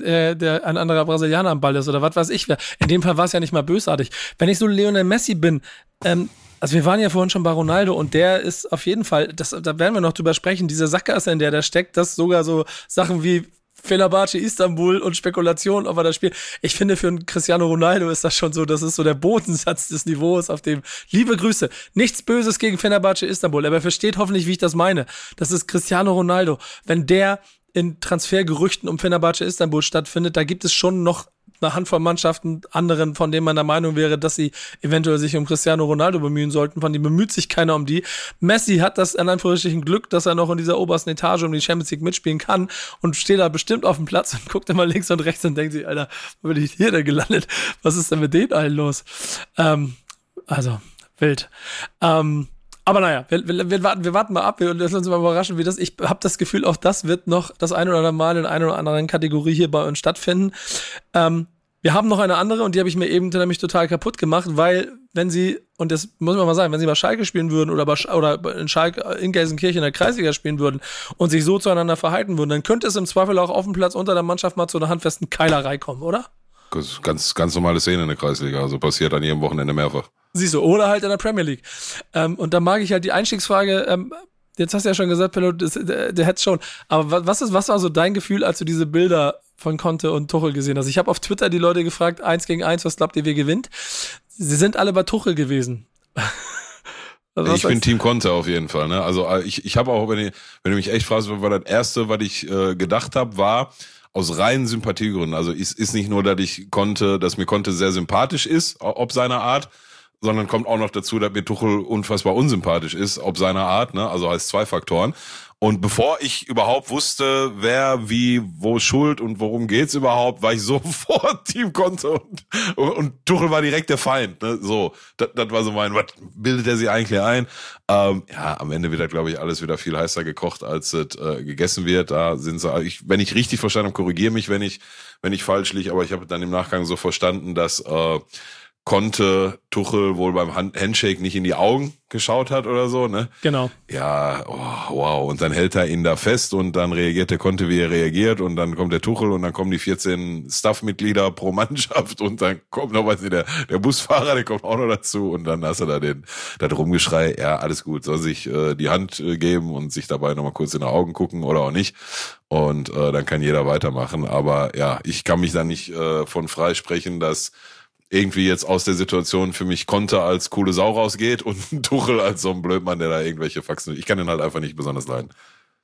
äh, äh, der ein anderer Brasilianer am Ball ist oder was weiß ich. In dem Fall war es ja nicht mal bösartig. Wenn ich so Lionel Messi bin, ähm, also wir waren ja vorhin schon bei Ronaldo und der ist auf jeden Fall, das, da werden wir noch drüber sprechen, diese Sackgasse, in der der steckt, dass sogar so Sachen wie Fenerbahce Istanbul und Spekulation, ob er das spielt. Ich finde, für einen Cristiano Ronaldo ist das schon so, das ist so der Bodensatz des Niveaus, auf dem, liebe Grüße, nichts Böses gegen Fenerbahce Istanbul, aber er versteht hoffentlich, wie ich das meine. Das ist Cristiano Ronaldo. Wenn der in Transfergerüchten um Fenerbahce Istanbul stattfindet, da gibt es schon noch eine Handvoll Mannschaften, anderen, von denen man der Meinung wäre, dass sie eventuell sich um Cristiano Ronaldo bemühen sollten. Von denen bemüht sich keiner um die. Messi hat das in Anführungsstrichen Glück, dass er noch in dieser obersten Etage um die Champions League mitspielen kann und steht da bestimmt auf dem Platz und guckt immer links und rechts und denkt sich, Alter, wo bin ich hier denn gelandet? Was ist denn mit denen allen los? Ähm, also, wild. Ähm, aber naja, wir, wir, wir, warten, wir warten mal ab, wir lassen uns mal überraschen, wie das. Ich habe das Gefühl, auch das wird noch das eine oder andere Mal in einer oder anderen Kategorie hier bei uns stattfinden. Ähm, wir haben noch eine andere und die habe ich mir eben nämlich total kaputt gemacht, weil wenn sie, und das muss man mal sagen, wenn sie bei Schalke spielen würden oder, bei, oder in Schalke in Gelsenkirchen in der Kreisliga spielen würden und sich so zueinander verhalten würden, dann könnte es im Zweifel auch auf dem Platz unter der Mannschaft mal zu einer handfesten Keilerei kommen, oder? Ganz, ganz normale Szene in der Kreisliga, also passiert an jedem Wochenende mehrfach. Siehst du, oder halt in der Premier League. Ähm, und da mag ich halt die Einstiegsfrage, ähm, jetzt hast du ja schon gesagt, Pello, der, der hätte schon. Aber was, ist, was war so dein Gefühl, als du diese Bilder von Conte und Tuchel gesehen hast? Ich habe auf Twitter die Leute gefragt, eins gegen eins, was glaubt ihr, wer gewinnt? Sie sind alle bei Tuchel gewesen. Also ich bin Team Conte auf jeden Fall. Ne? Also äh, ich, ich habe auch, wenn, ich, wenn du mich echt fragst, war das Erste, was ich äh, gedacht habe, war aus reinen Sympathiegründen. Also ist, ist nicht nur, dass ich konnte, dass mir Conte sehr sympathisch ist, ob seiner Art, sondern kommt auch noch dazu, dass mir Tuchel unfassbar unsympathisch ist, ob seiner Art, ne? Also heißt zwei Faktoren. Und bevor ich überhaupt wusste, wer, wie, wo schuld und worum geht's überhaupt, war ich sofort Team Konto und, und, und Tuchel war direkt der Feind. Ne? So, das, das war so mein, was bildet er sich eigentlich ein? Ähm, ja, am Ende wird da, glaube ich, alles wieder viel heißer gekocht, als es äh, gegessen wird. Da sind sie, ich, wenn ich richtig verstanden habe, korrigiere mich, wenn ich, wenn ich falsch liege, aber ich habe dann im Nachgang so verstanden, dass äh, konnte Tuchel wohl beim Handshake nicht in die Augen geschaut hat oder so, ne? Genau. Ja, oh, wow. Und dann hält er ihn da fest und dann reagiert der Conte, wie er reagiert und dann kommt der Tuchel und dann kommen die 14 Staff-Mitglieder pro Mannschaft und dann kommt noch, was der, der Busfahrer, der kommt auch noch dazu und dann hast du da den, da Rumgeschrei, ja, alles gut, soll sich äh, die Hand äh, geben und sich dabei nochmal kurz in die Augen gucken oder auch nicht. Und äh, dann kann jeder weitermachen. Aber ja, ich kann mich da nicht äh, von freisprechen, dass irgendwie jetzt aus der Situation für mich Konter als coole Sau rausgeht und Tuchel als so ein Blödmann, der da irgendwelche Faxen. Ich kann den halt einfach nicht besonders leiden.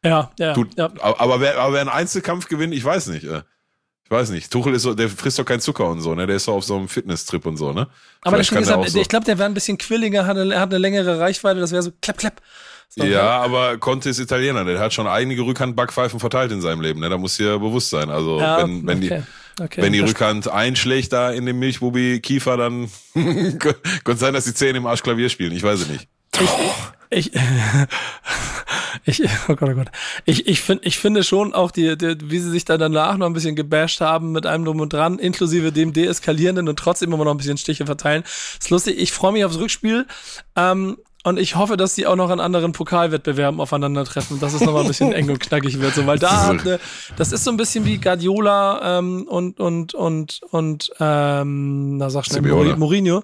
Ja, ja. Tut, ja. Aber, wer, aber wer einen Einzelkampf gewinnt, ich weiß nicht. Äh. Ich weiß nicht. Tuchel ist so, der frisst doch keinen Zucker und so, ne? Der ist so auf so einem Fitness-Trip und so, ne? Aber das ist, so. ich glaube, der wäre ein bisschen quilliger, hat eine, hat eine längere Reichweite, das wäre so klapp, klapp. So, ja, aber Conte ist Italiener, der hat schon einige Rückhandbackpfeifen verteilt in seinem Leben, ne? Da muss hier bewusst sein. Also, ja, wenn, wenn okay. die Okay, Wenn die Rückhand einschlägt da in dem Milchbubi Kiefer, dann könnte sein, dass die Zähne im Arsch Klavier spielen. Ich weiß es nicht. Ich, ich, ich, oh Gott, oh Gott. Ich, ich, find, ich finde schon auch, die, die, wie sie sich da danach noch ein bisschen gebasht haben mit einem drum und dran, inklusive dem deeskalierenden und trotzdem immer noch ein bisschen Stiche verteilen. ist lustig. Ich freue mich aufs Rückspiel. Ähm, und ich hoffe, dass die auch noch an anderen Pokalwettbewerben aufeinandertreffen, dass es nochmal ein bisschen eng und knackig wird. So, weil da hat, ne, das ist so ein bisschen wie Guardiola ähm, und und und und ähm, na sag schnell Mourinho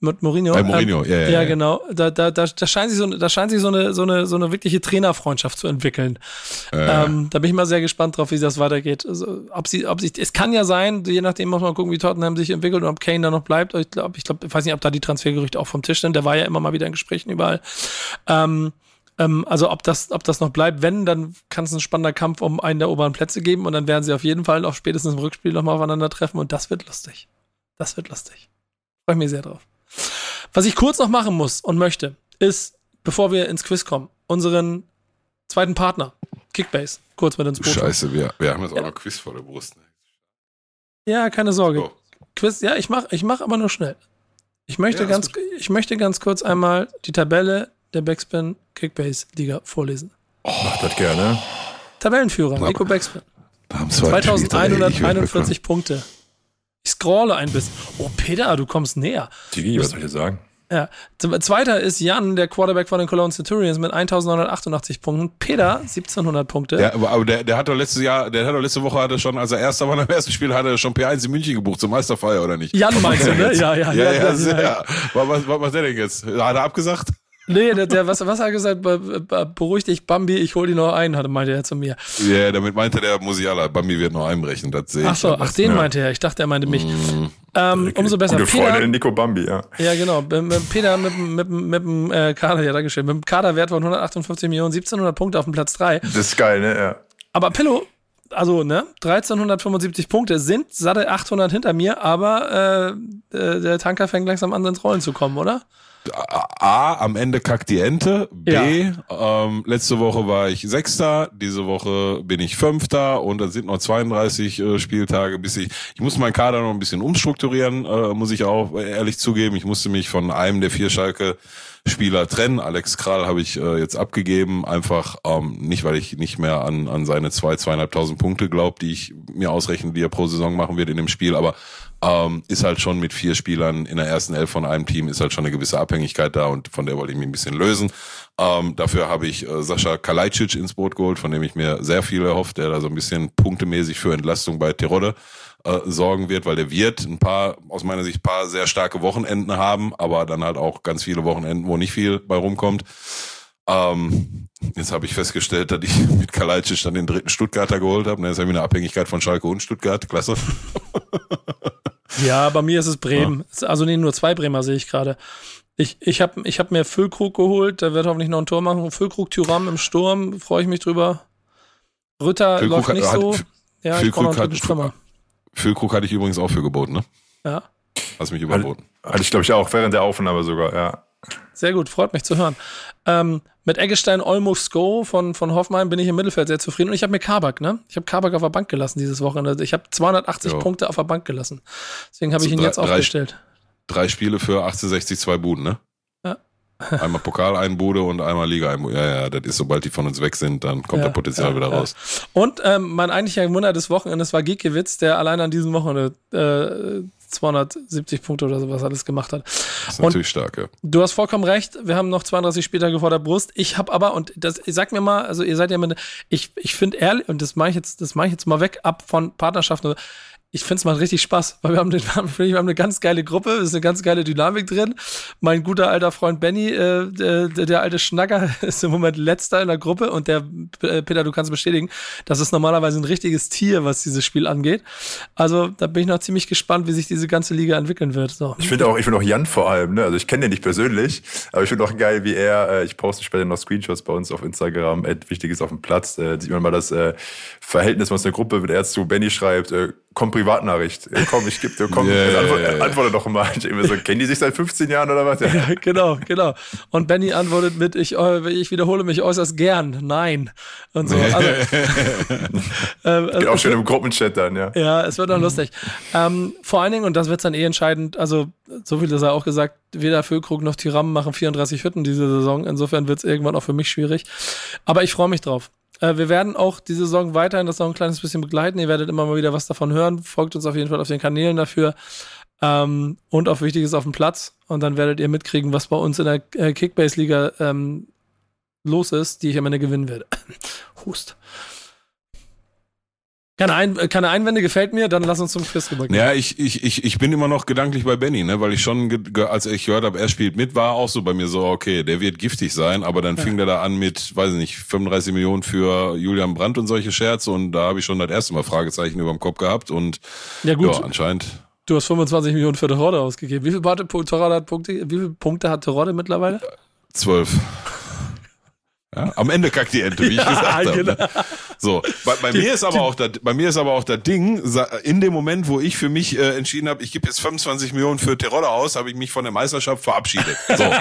mit Mourinho. Bei Mourinho, ähm, ja, ja, ja, genau. Da, da, da, da scheint sich so, da scheint sich so eine, so eine, so eine wirkliche Trainerfreundschaft zu entwickeln. Äh. Ähm, da bin ich mal sehr gespannt drauf, wie das weitergeht. Also, ob sie, ob sich, es kann ja sein, je nachdem muss man gucken, wie Tottenham sich entwickelt und ob Kane da noch bleibt. Ich glaube, ich glaube, ich weiß nicht, ob da die Transfergerüchte auch vom Tisch sind. Der war ja immer mal wieder in Gesprächen überall. Ähm, ähm, also ob das, ob das noch bleibt, wenn, dann kann es ein spannender Kampf um einen der oberen Plätze geben und dann werden sie auf jeden Fall auch spätestens im Rückspiel nochmal aufeinandertreffen und das wird lustig. Das wird lustig. Freue mich sehr drauf. Was ich kurz noch machen muss und möchte, ist, bevor wir ins Quiz kommen, unseren zweiten Partner, Kickbase, kurz mit ins Boot. Scheiße, wir, wir haben jetzt auch noch Quiz vor der Brust. Ne? Ja, keine Sorge. So. Quiz, ja, ich mach, ich mach aber nur schnell. Ich möchte, ja, ganz, ich möchte ganz kurz einmal die Tabelle der Backspin Kickbase Liga vorlesen. Oh, Mach das gerne. Tabellenführer, Nico Backspin. 2141 Punkte. Ich scrolle ein bisschen. Oh, Peter, du kommst näher. Digi, was soll ich sagen? Ja. Zweiter ist Jan, der Quarterback von den Cologne Centurions mit 1988 Punkten. Peter, 1700 Punkte. Ja, aber, der, der hat doch letztes Jahr, der hat doch letzte Woche hatte schon, als er erster war im ersten Spiel, hat er schon P1 in München gebucht zum Meisterfeier, oder nicht? Jan meinst du, ne? Ja, ja, ja. ja, ja, ja. Was, was macht der denn jetzt? Hat er abgesagt? Nee, der, der was, was hat er gesagt? Beruhig dich, Bambi, ich hol die noch ein, hatte, meinte er zu mir. Ja, yeah, damit meinte der Musiala, Bambi wird noch einbrechen, das sehe ich. Ach so, ach, den ja. meinte er. Ich dachte, er meinte mich. Mm. Ähm, umso besser. Gute Peter, Freundin Nico Bambi, ja. Ja, genau. Peter mit, mit, mit, mit dem äh, Kader, ja, dankeschön. Mit dem Kaderwert von 158 Millionen, 1700 Punkte auf dem Platz 3. Das ist geil, ne? Ja. Aber Pillow, also, ne, 1375 Punkte sind satte 800 hinter mir, aber äh, äh, der Tanker fängt langsam an, ins Rollen zu kommen, oder? A, am Ende kackt die Ente. B, ja. ähm, letzte Woche war ich Sechster, diese Woche bin ich Fünfter und dann sind noch 32 äh, Spieltage, bis ich, ich muss meinen Kader noch ein bisschen umstrukturieren, äh, muss ich auch ehrlich zugeben. Ich musste mich von einem der vier Schalke Spieler trennen. Alex Kral habe ich äh, jetzt abgegeben, einfach ähm, nicht, weil ich nicht mehr an, an seine zwei, zweieinhalbtausend Punkte glaube, die ich mir ausrechnen, die er pro Saison machen wird in dem Spiel, aber ähm, ist halt schon mit vier Spielern in der ersten Elf von einem Team, ist halt schon eine gewisse Abhängigkeit da und von der wollte ich mich ein bisschen lösen. Ähm, dafür habe ich äh, Sascha Kalajdzic ins Boot geholt, von dem ich mir sehr viel erhofft, der da so ein bisschen punktemäßig für Entlastung bei Tirode äh, sorgen wird, weil der wird ein paar, aus meiner Sicht, paar sehr starke Wochenenden haben, aber dann halt auch ganz viele Wochenenden, wo nicht viel bei rumkommt. Ähm, jetzt habe ich festgestellt, dass ich mit Kalajdzic dann den dritten Stuttgarter geholt habe. Jetzt habe ich eine Abhängigkeit von Schalke und Stuttgart. Klasse. Ja, bei mir ist es Bremen. Ja. Also nee, nur zwei Bremer sehe ich gerade. Ich, ich habe ich hab mir Füllkrug geholt, der wird hoffentlich noch ein Tor machen. Füllkrug, Tyram im Sturm, freue ich mich drüber. Rütter Füllkrug läuft nicht hat, so. ja, Füllkrug, hat, Füllkrug hatte ich übrigens auch für geboten, ne? Ja. Hast mich überboten. Hatte ich, glaube ich, auch während der Aufnahme sogar, ja. Sehr gut, freut mich zu hören. Ähm, mit Eggestein Olmos Go von, von Hoffenheim bin ich im Mittelfeld sehr zufrieden. Und ich habe mir Kabak, ne? Ich habe Kabak auf der Bank gelassen dieses Wochenende. Ich habe 280 jo. Punkte auf der Bank gelassen. Deswegen habe ich ihn drei, jetzt aufgestellt. Drei Spiele für 1860, zwei Buden, ne? Ja. Einmal Pokal, ein Bude und einmal Liga, ein Bude. Ja, ja, das ist, sobald die von uns weg sind, dann kommt ja, der Potenzial ja, wieder raus. Und ähm, mein eigentlicher Wunder des Wochenendes war Giekewitz, der allein an diesem Wochenende äh, 270 Punkte oder sowas alles gemacht hat. Das ist natürlich stark, ja. Du hast vollkommen recht. Wir haben noch 32 Spieltage vor der Brust. Ich habe aber, und das, sag mir mal, also ihr seid ja mit, ich, ich finde ehrlich, und das mache ich jetzt, das mache ich jetzt mal weg ab von Partnerschaften ich finde es mal richtig Spaß, weil wir haben, den, wir haben eine ganz geile Gruppe, ist eine ganz geile Dynamik drin. Mein guter alter Freund Benny, äh, der, der alte Schnacker, ist im Moment letzter in der Gruppe und der, äh, Peter, du kannst bestätigen, das ist normalerweise ein richtiges Tier, was dieses Spiel angeht. Also da bin ich noch ziemlich gespannt, wie sich diese ganze Liga entwickeln wird. So. Ich finde auch, ich finde auch Jan vor allem, ne? also ich kenne den nicht persönlich, aber ich finde auch geil, wie er, äh, ich poste später noch Screenshots bei uns auf Instagram, äh, wichtig ist auf dem Platz, äh, sieht man mal das äh, Verhältnis aus der Gruppe, wenn er zu Benny schreibt, äh, komm, Privatnachricht. Äh, komm, ich gebe dir, komm, yeah, antworte, yeah, yeah. antworte doch mal. Ich immer so, kennen die sich seit 15 Jahren oder was? Ja. genau, genau. Und Benny antwortet mit, ich, äh, ich wiederhole mich äußerst gern, nein. Und so. Also, ähm, Geht auch schön im Gruppenchat dann, ja. Ja, es wird dann lustig. Ähm, vor allen Dingen, und das wird dann eh entscheidend, also so viel ist er auch gesagt, weder Füllkrug noch Tyram machen 34 Hütten diese Saison. Insofern wird es irgendwann auch für mich schwierig. Aber ich freue mich drauf. Äh, wir werden auch diese Saison weiterhin das noch ein kleines bisschen begleiten. Ihr werdet immer mal wieder was davon hören. Folgt uns auf jeden Fall auf den Kanälen dafür. Ähm, und auf Wichtiges auf dem Platz. Und dann werdet ihr mitkriegen, was bei uns in der äh, Kickbase-Liga ähm, los ist, die ich am Ende gewinnen werde. Hust. Keine, Ein keine Einwände gefällt mir, dann lass uns zum Quiz rübergehen. Ja, ich, ich, ich, ich bin immer noch gedanklich bei Benny, ne, weil ich schon, als ich gehört habe, er spielt mit, war auch so bei mir so, okay, der wird giftig sein, aber dann ja. fing der da an mit, weiß ich nicht, 35 Millionen für Julian Brandt und solche Scherze und da habe ich schon das erste Mal Fragezeichen über dem Kopf gehabt und ja, gut. Ja, anscheinend. Du hast 25 Millionen für Terodde ausgegeben. Wie viele, Punkte, wie viele Punkte hat Terodde mittlerweile? Zwölf. Ja, am Ende kackt die Ente, wie ja, ich gesagt habe. Genau. Ne? So, bei, bei die, mir ist aber die, auch das, bei mir ist aber auch das Ding, in dem Moment, wo ich für mich äh, entschieden habe, ich gebe jetzt 25 Millionen für Terodde aus, habe ich mich von der Meisterschaft verabschiedet. So.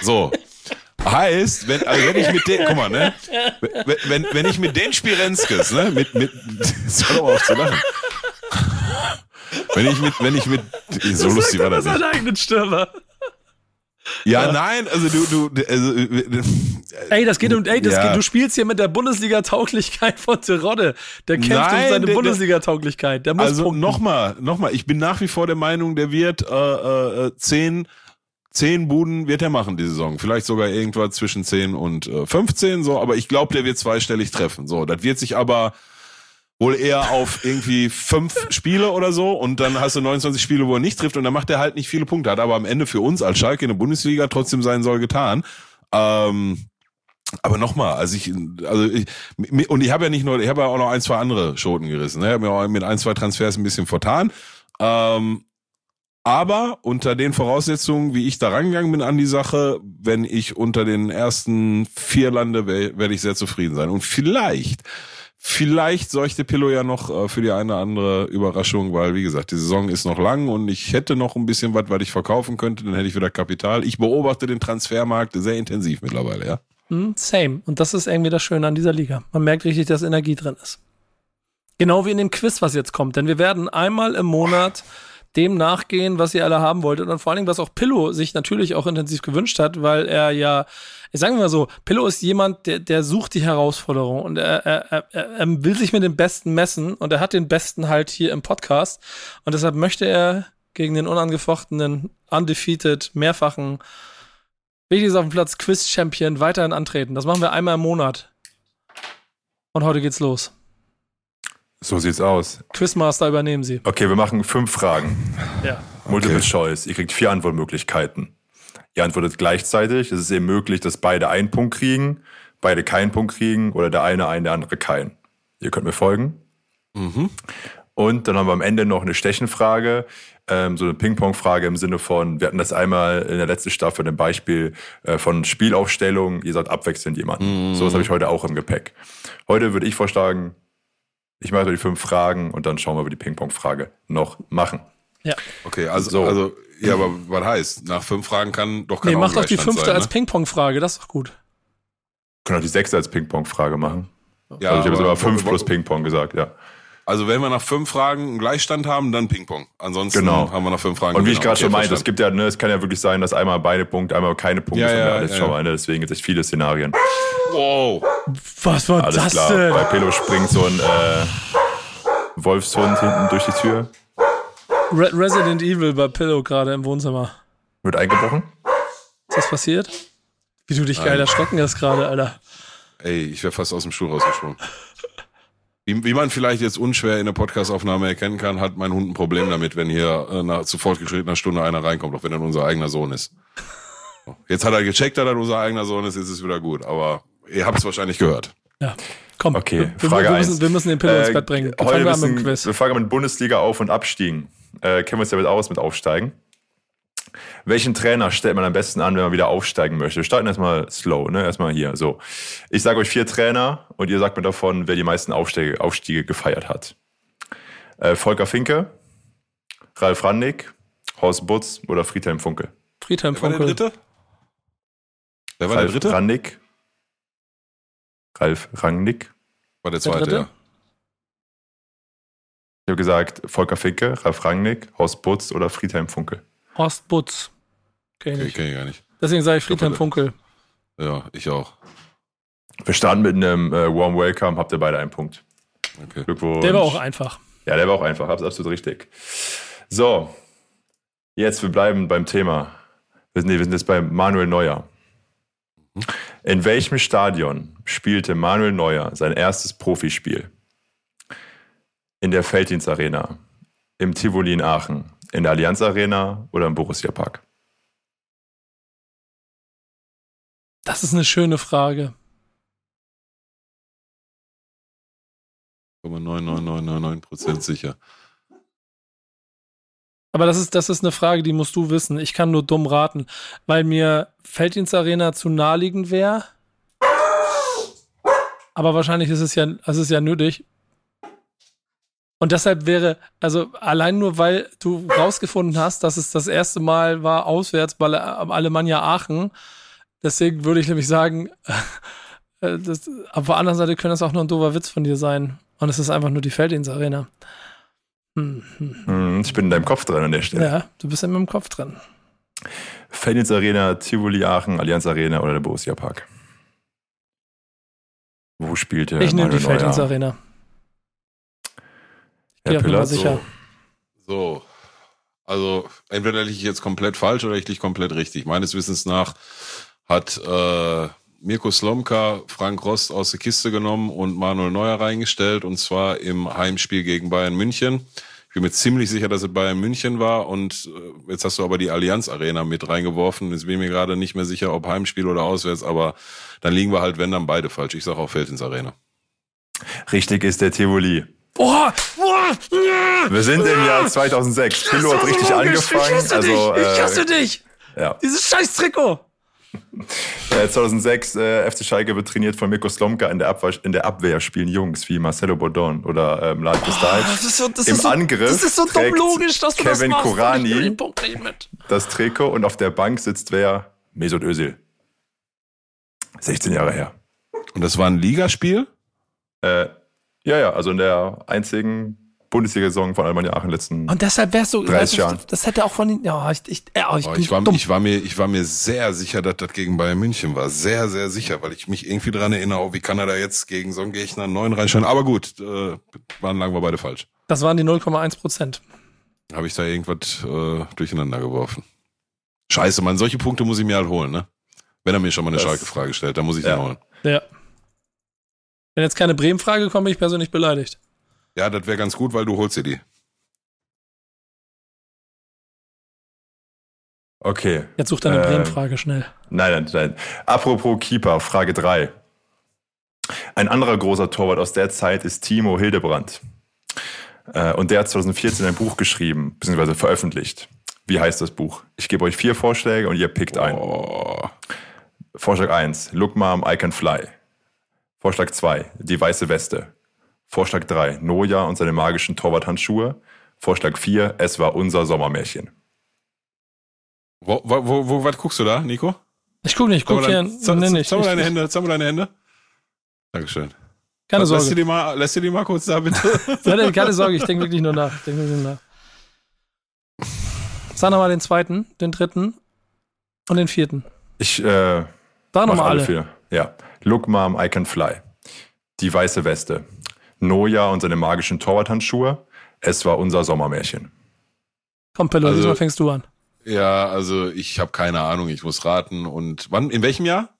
so. Heißt, wenn, also wenn ich mit den, guck mal, ne, wenn, wenn, wenn ich mit den Spirenskes, ne, mit, mit, das hör doch auf zu lachen. Wenn ich mit, wenn ich mit, so lustig war das nicht. eigenen Stürmer. Ja, nein, also du, du, also, äh, ey, das geht um, ey, das ja. geht, du spielst hier mit der Bundesliga-Tauglichkeit von Terodde. Der kämpft nein, um seine Bundesliga-Tauglichkeit. Der muss also nochmal, nochmal, ich bin nach wie vor der Meinung, der wird äh, äh, zehn, zehn Buden wird er machen die Saison. Vielleicht sogar irgendwas zwischen zehn und äh, 15, so, aber ich glaube, der wird zweistellig treffen. So, das wird sich aber wohl eher auf irgendwie fünf Spiele oder so und dann hast du 29 Spiele, wo er nicht trifft und dann macht er halt nicht viele Punkte, hat aber am Ende für uns als Schalke in der Bundesliga trotzdem sein Soll getan. Ähm, aber nochmal, also ich, also ich, und ich habe ja nicht nur, ich habe ja auch noch ein, zwei andere Schoten gerissen. Ne? Ich habe mir auch mit ein, zwei Transfers ein bisschen vertan. Ähm, aber unter den Voraussetzungen, wie ich da rangegangen bin an die Sache, wenn ich unter den ersten vier lande, werde ich sehr zufrieden sein. Und vielleicht Vielleicht sorgte Pillow ja noch äh, für die eine oder andere Überraschung, weil, wie gesagt, die Saison ist noch lang und ich hätte noch ein bisschen was, was ich verkaufen könnte, dann hätte ich wieder Kapital. Ich beobachte den Transfermarkt sehr intensiv mittlerweile, ja. Hm, same. Und das ist irgendwie das Schöne an dieser Liga. Man merkt richtig, dass Energie drin ist. Genau wie in dem Quiz, was jetzt kommt. Denn wir werden einmal im Monat dem nachgehen, was ihr alle haben wolltet. Und vor allen Dingen, was auch Pillow sich natürlich auch intensiv gewünscht hat, weil er ja ich sage mal so, Pillow ist jemand, der, der sucht die Herausforderung und er, er, er, er will sich mit dem Besten messen und er hat den Besten halt hier im Podcast und deshalb möchte er gegen den unangefochtenen, undefeated, mehrfachen Wichtiges auf dem Platz Quiz-Champion weiterhin antreten. Das machen wir einmal im Monat. Und heute geht's los. So sieht's aus. Quizmaster übernehmen Sie. Okay, wir machen fünf Fragen. Ja. Multiple okay. Choice. Ihr kriegt vier Antwortmöglichkeiten. Ihr antwortet gleichzeitig. Es ist eben möglich, dass beide einen Punkt kriegen, beide keinen Punkt kriegen oder der eine einen, der andere keinen. Ihr könnt mir folgen. Mhm. Und dann haben wir am Ende noch eine Stechenfrage, ähm, so eine Ping-Pong-Frage im Sinne von, wir hatten das einmal in der letzten Staffel, ein Beispiel äh, von Spielaufstellung, ihr sagt abwechselnd jemanden. Mhm. So was habe ich heute auch im Gepäck. Heute würde ich vorschlagen, Ich mache die fünf Fragen und dann schauen wir, ob wir die Ping-Pong-Frage noch machen. Ja. Okay, also, so. also, ja, aber was heißt? Nach fünf Fragen kann doch kein Nee, mach doch die fünfte sein, als ne? Ping-Pong-Frage, das ist doch gut. Können auch die sechste als Ping-Pong-Frage machen. Ja, also ich habe sogar fünf plus Ping-Pong gesagt, ja. Also wenn wir nach fünf Fragen einen Gleichstand haben, dann Ping-Pong. Ansonsten genau. haben wir nach fünf Fragen. Und wie ich gerade schon meinte, es gibt ja, ne, es kann ja wirklich sein, dass einmal beide Punkte, einmal keine Punkte ja, ja, alles ja, schon mal, ne? Deswegen gibt es viele Szenarien. Wow. Was war alles das klar. denn? Bei Pelo springt so ein äh, Wolfshund hinten durch die Tür. Re Resident Evil bei Pillow gerade im Wohnzimmer. Wird eingebrochen? Ist das passiert? Wie du dich geil erschrocken hast gerade, Alter. Ey, ich wäre fast aus dem Stuhl rausgesprungen. Wie, wie man vielleicht jetzt unschwer in der Podcastaufnahme erkennen kann, hat mein Hund ein Problem damit, wenn hier äh, nach, zu fortgeschrittener Stunde einer reinkommt, auch wenn er unser eigener Sohn ist. Jetzt hat er gecheckt, dass er unser eigener Sohn ist, jetzt ist es wieder gut. Aber ihr habt es wahrscheinlich gehört. Ja. Komm, okay, wir, Frage wir, eins. Müssen, wir müssen den Pillow äh, ins Bett bringen. Wir heute müssen, wir fangen mit Bundesliga auf und abstiegen. Äh, kennen wir uns ja mit aus mit Aufsteigen. Welchen Trainer stellt man am besten an, wenn man wieder aufsteigen möchte? Wir starten erstmal slow, ne? Erstmal hier. So. Ich sage euch vier Trainer und ihr sagt mir davon, wer die meisten Aufstiege, Aufstiege gefeiert hat. Äh, Volker Finke, Ralf Randig, Horst Butz oder Friedhelm Funkel. Friedhelm Funkel. Wer war der dritte? Wer war Ralf der dritte? Randig. Ralf Rangnick. War der zweite, der ja. Ich habe gesagt, Volker Finke, Ralf Rangnick, Horst Butz oder Friedhelm Funkel. Horst Butz. Kenn ich, okay, kenn ich gar nicht. Deswegen sage ich Friedhelm Funkel. Ja, ich auch. Wir starten mit einem äh, Warm Welcome, habt ihr beide einen Punkt. Okay. Glückwunsch. Der war auch einfach. Ja, der war auch einfach, hab's absolut richtig. So, jetzt, wir bleiben beim Thema. Wir sind, nee, wir sind jetzt bei Manuel Neuer. Mhm. In welchem Stadion spielte Manuel Neuer sein erstes Profispiel? In der Felddienst Arena, im Tivoli in Aachen, in der Allianz Arena oder im Borussia Park? Das ist eine schöne Frage. 999999% sicher. Aber das ist, das ist eine Frage, die musst du wissen. Ich kann nur dumm raten, weil mir Felddienst Arena zu naheliegend wäre. Aber wahrscheinlich ist es ja, es ist ja nötig. Und deshalb wäre, also allein nur weil du rausgefunden hast, dass es das erste Mal war auswärts bei Alemannia Aachen, deswegen würde ich nämlich sagen, äh, das, auf der anderen Seite könnte das auch nur ein doofer Witz von dir sein. Und es ist einfach nur die Felddienst Arena. Hm, hm, hm. Ich bin in deinem Kopf drin an der Stelle. Ja, du bist in meinem Kopf drin. Felddienst Arena, Tivoli Aachen, Allianz Arena oder der Borussia Park? Wo spielte Ich nehme die Felddienst Arena. Herr Piller, sicher. So. so. Also, entweder liege ich jetzt komplett falsch oder ich liege komplett richtig. Meines Wissens nach hat äh, Mirko Slomka Frank Rost aus der Kiste genommen und Manuel Neuer reingestellt und zwar im Heimspiel gegen Bayern München. Ich bin mir ziemlich sicher, dass es Bayern München war und äh, jetzt hast du aber die Allianz Arena mit reingeworfen. Jetzt bin ich mir gerade nicht mehr sicher, ob Heimspiel oder auswärts, aber dann liegen wir halt, wenn dann beide falsch. Ich sage auch Feldins Arena. Richtig ist der Tivoli. Oh, oh, Wir sind im Jahr 2006. Pillow hat richtig angefangen. Ich hasse also, dich. Ich hasse äh, dich. Ja. Dieses scheiß Trikot. 2006 äh, FC Schalke wird trainiert von Mirko Slomka. In der, Abwehr, in der Abwehr spielen Jungs wie Marcelo Bordon oder ähm, Lad oh, so, Im so, Angriff das ist so dumm logisch, dass du Kevin das Korani das Trikot und auf der Bank sitzt wer? Mesut Özil. 16 Jahre her. Und das war ein Ligaspiel? Äh, ja, ja, also in der einzigen Bundesliga-Saison von Alemannia Aachen letzten Und deshalb wärst du, 30 Jahren. Das hätte auch von den, ja, ich, ich, ja, ich, oh, ich, war, ich, war mir, ich war mir sehr sicher, dass das gegen Bayern München war. Sehr, sehr sicher, weil ich mich irgendwie dran erinnere, oh, wie kann er da jetzt gegen so einen Gegner einen neuen reinstellen. Aber gut, äh, waren lang wir beide falsch. Das waren die 0,1 Prozent. Habe ich da irgendwas äh, durcheinander geworfen. Scheiße, man, solche Punkte muss ich mir halt holen, ne? Wenn er mir schon mal eine Schalke-Frage stellt, dann muss ich ja. den holen. Ja. Wenn jetzt keine Bremen-Frage kommt, bin ich persönlich beleidigt. Ja, das wäre ganz gut, weil du holst dir die. Okay. Jetzt such deine äh, Bremen-Frage schnell. Nein, nein, nein. Apropos Keeper, Frage 3. Ein anderer großer Torwart aus der Zeit ist Timo Hildebrand. Äh, und der hat 2014 ein Buch geschrieben, beziehungsweise veröffentlicht. Wie heißt das Buch? Ich gebe euch vier Vorschläge und ihr pickt oh. einen. Vorschlag 1, Look Mom, I Can Fly. Vorschlag 2, Die weiße Weste. Vorschlag 3, Noja und seine magischen Torwarthandschuhe. Vorschlag 4, es war unser Sommermärchen. Wo, wo, wo, wo was guckst du da, Nico? Ich guck nicht, ich guck hier. Mal deine Hände, mal deine Hände. Dankeschön. Keine Sorge. Lass dir, die mal, lass dir die mal kurz da, bitte. Keine Sorge, ich denke wirklich nur nach. Ich denke wirklich nur nach. Sag nochmal den zweiten, den dritten und den vierten. Ich, äh, Sag nochmal alle. Vier. Ja. Look Mom, I Can Fly. Die weiße Weste. Noja und seine magischen Torwarthandschuhe. Es war unser Sommermärchen. Komm, Pello, also, diesmal fängst du an. Ja, also ich habe keine Ahnung, ich muss raten. Und wann, in welchem Jahr?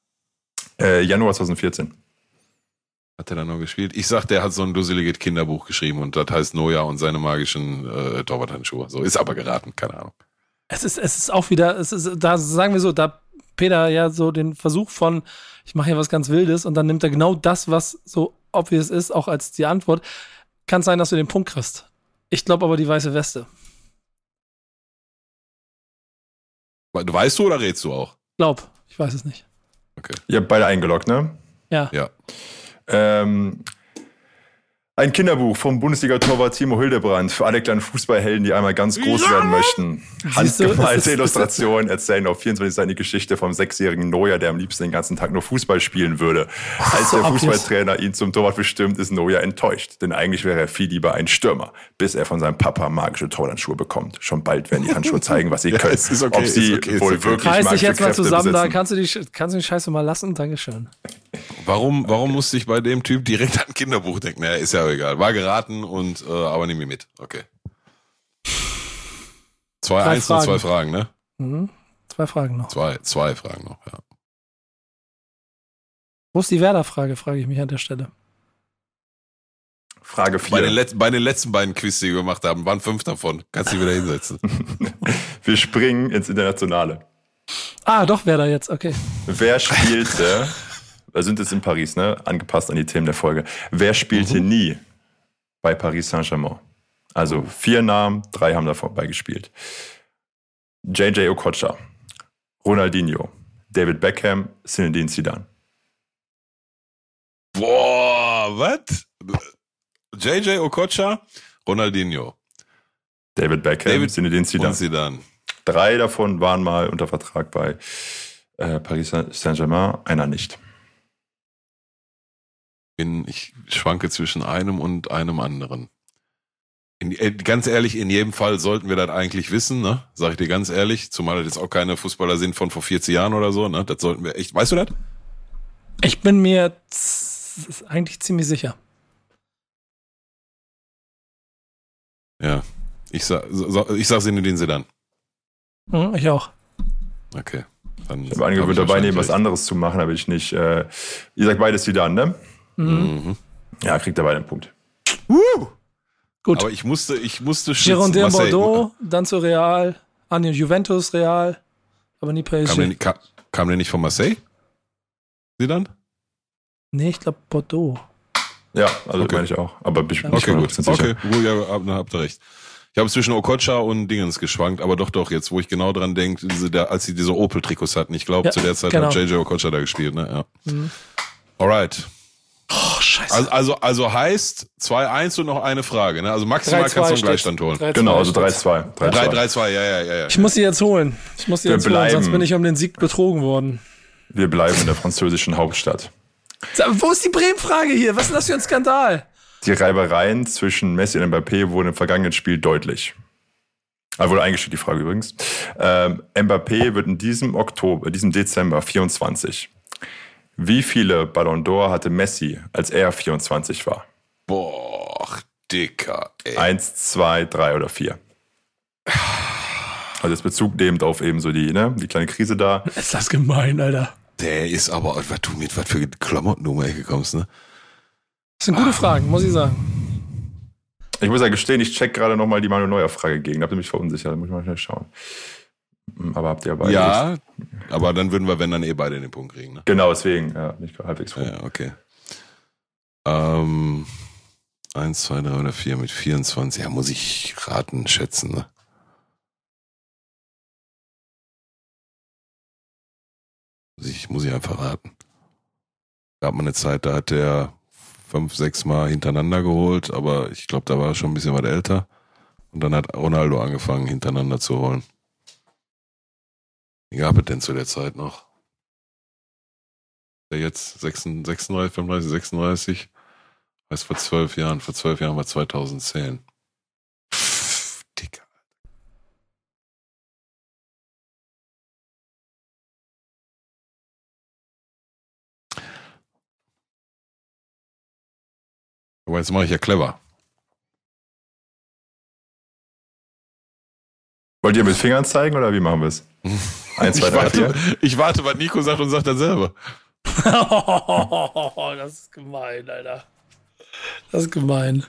Äh, Januar 2014. Hat er da noch gespielt? Ich sag, der hat so ein dusseliges Kinderbuch geschrieben und das heißt Noja und seine magischen äh, Torwarthandschuhe. So ist aber geraten, keine Ahnung. Es ist, es ist auch wieder, es ist, da sagen wir so, da Peter ja so den Versuch von, ich mache hier was ganz Wildes und dann nimmt er genau das, was so obvious ist, auch als die Antwort. Kann sein, dass du den Punkt kriegst. Ich glaube aber die weiße Weste. Du weißt du oder redest du auch? Glaub, ich weiß es nicht. Okay. Ihr habt beide eingeloggt, ne? Ja. Ja. Ähm, ein Kinderbuch vom Bundesliga-Torwart Timo Hildebrand für alle kleinen Fußballhelden, die einmal ganz groß ja. werden möchten. Handgemalte Illustrationen erzählen auf 24 Seiten die Geschichte vom sechsjährigen Neuer, der am liebsten den ganzen Tag nur Fußball spielen würde. Als der Fußballtrainer ihn zum Torwart bestimmt, ist Neuer enttäuscht, denn eigentlich wäre er viel lieber ein Stürmer, bis er von seinem Papa magische Torhandschuhe bekommt. Schon bald werden die Handschuhe zeigen, was sie können. ja, okay, Ob sie okay, wohl wirklich Reiß dich jetzt mal zusammen, besitzen. da kannst du, die, kannst du die Scheiße mal lassen. Dankeschön. Warum, warum musste ich bei dem Typ direkt an Kinderbuch denken? Naja, ist ja egal. War geraten und äh, aber nimm mir mit. Okay. Zwei, eins Fragen. und zwei Fragen, ne? Mhm. Zwei Fragen noch. Zwei, zwei Fragen noch, ja. Wo ist die Werder-Frage, frage ich mich an der Stelle. Frage Bei den, 4. Let bei den letzten beiden Quiz, die wir gemacht haben, waren fünf davon. Kannst dich wieder hinsetzen. Wir springen ins Internationale. Ah, doch, Werder jetzt, okay. Wer spielte, wir sind jetzt in Paris, ne? Angepasst an die Themen der Folge. Wer spielte Mhm. nie bei Paris Saint-Germain? Also vier Namen, drei haben da vorbeigespielt. JJ Okocha, Ronaldinho, David Beckham, Zinedine Zidane. Boah, was? JJ Okocha, Ronaldinho, David Beckham, David Zinedine und Zidane. Zidane. Drei davon waren mal unter Vertrag bei äh, Paris Saint-Germain, einer nicht. Bin, ich schwanke zwischen einem und einem anderen. In, äh, ganz ehrlich, in jedem Fall sollten wir das eigentlich wissen, ne? Sag ich dir ganz ehrlich, zumal das jetzt auch keine Fußballer sind von vor 40 Jahren oder so, ne? Das sollten wir echt. Weißt du das? Ich bin mir eigentlich ziemlich sicher. Ja. Ich sag, so, ich sag Sinne den Sedan. Mhm, ich auch. Okay. Dann Ich habe angewöhnt, dabei nehmen, was anderes zu machen, aber ich nicht. Äh, ihr sagt beides Zidane, ne? Mhm. Ja, kriegt er beide einen Punkt. Gut. Aber ich musste, ich musste schützen. Girondin Marseille, Bordeaux, dann zu Real, an den Juventus Real, aber nie Kam der, PSG. kam, kam der nicht von Marseille? Sedan? Nee, ich glaube Bordeaux. Ja, also Okay. meine ich auch. Aber bin ich bin Okay, nicht gut. 100% sicher. Okay, gut, ja, hab- dann habt ihr recht. Ich habe zwischen Okocha und Dingens geschwankt, aber doch, doch, jetzt, wo ich genau dran denke, als sie diese Opel-Trikots hatten. Ich glaube, Ja, zu der Zeit genau. hat JJ Okocha da gespielt, ne? Ja. Mhm. Alright. Oh, scheiße. Also, also, also heißt 2-1 und noch eine Frage, ne? Also maximal 3-2 kannst du einen. Gleichstand holen. 3-2 Genau, also steht's. 3-2. 3-2. 3-3-2, ja, ja, ja, ja. Ich muss sie jetzt holen. Ich muss sie Wir jetzt holen, sonst bleiben. bin ich um den Sieg betrogen worden. Wir bleiben in der französischen Hauptstadt. Wo ist die Bremen-Frage hier? Was ist denn das für ein Skandal? Die Reibereien zwischen Messi und Mbappé wurden im vergangenen Spiel deutlich. Ah, wurde eingestellt, die Frage übrigens. Ähm, Mbappé wird in diesem Oktober, diesem Dezember 24. Wie viele Ballon d'Or hatte Messi, als er 24 war? Boah, Dicker, ey. Eins, zwei, drei oder vier? Also jetzt Bezug nehmend auf eben so die, ne, die kleine Krise da. Ist das gemein, Alter. Der ist aber, was du mit was für Klamotten du um die Ecke kommst, ne? Das sind gute Fragen, muss ich sagen. Ich muss ja gestehen, ich check gerade nochmal die Manuel Neuer Frage gegen. Da habt ihr mich verunsichert, da muss ich mal schnell schauen. Aber habt ihr beide Ja, aber dann würden wir, wenn dann eh beide den Punkt kriegen, ne? Genau, deswegen, ja, bin ich halbwegs froh. Ja, okay. Ähm, eins, zwei, drei oder vier mit 24. Ja, muss ich raten, schätzen, ne? Muss ich, muss ich einfach raten. Gab mal eine Zeit, da hat der fünf, sechs Mal hintereinander geholt, aber ich glaube, da war er schon ein bisschen was älter. Und dann hat Ronaldo angefangen, hintereinander zu holen. Wie gab es denn zu der Zeit noch? Der jetzt 36, 35, 36, heißt vor zwölf Jahren, vor zwölf Jahren war 2010. Pff, Dicker. Aber jetzt mache ich ja clever. Wollt ihr mit Fingern zeigen oder wie machen wir es? Eins, zwei, drei, vier. Ich warte, was Nico sagt und sagt dann selber. das ist gemein, Alter. Das ist gemein.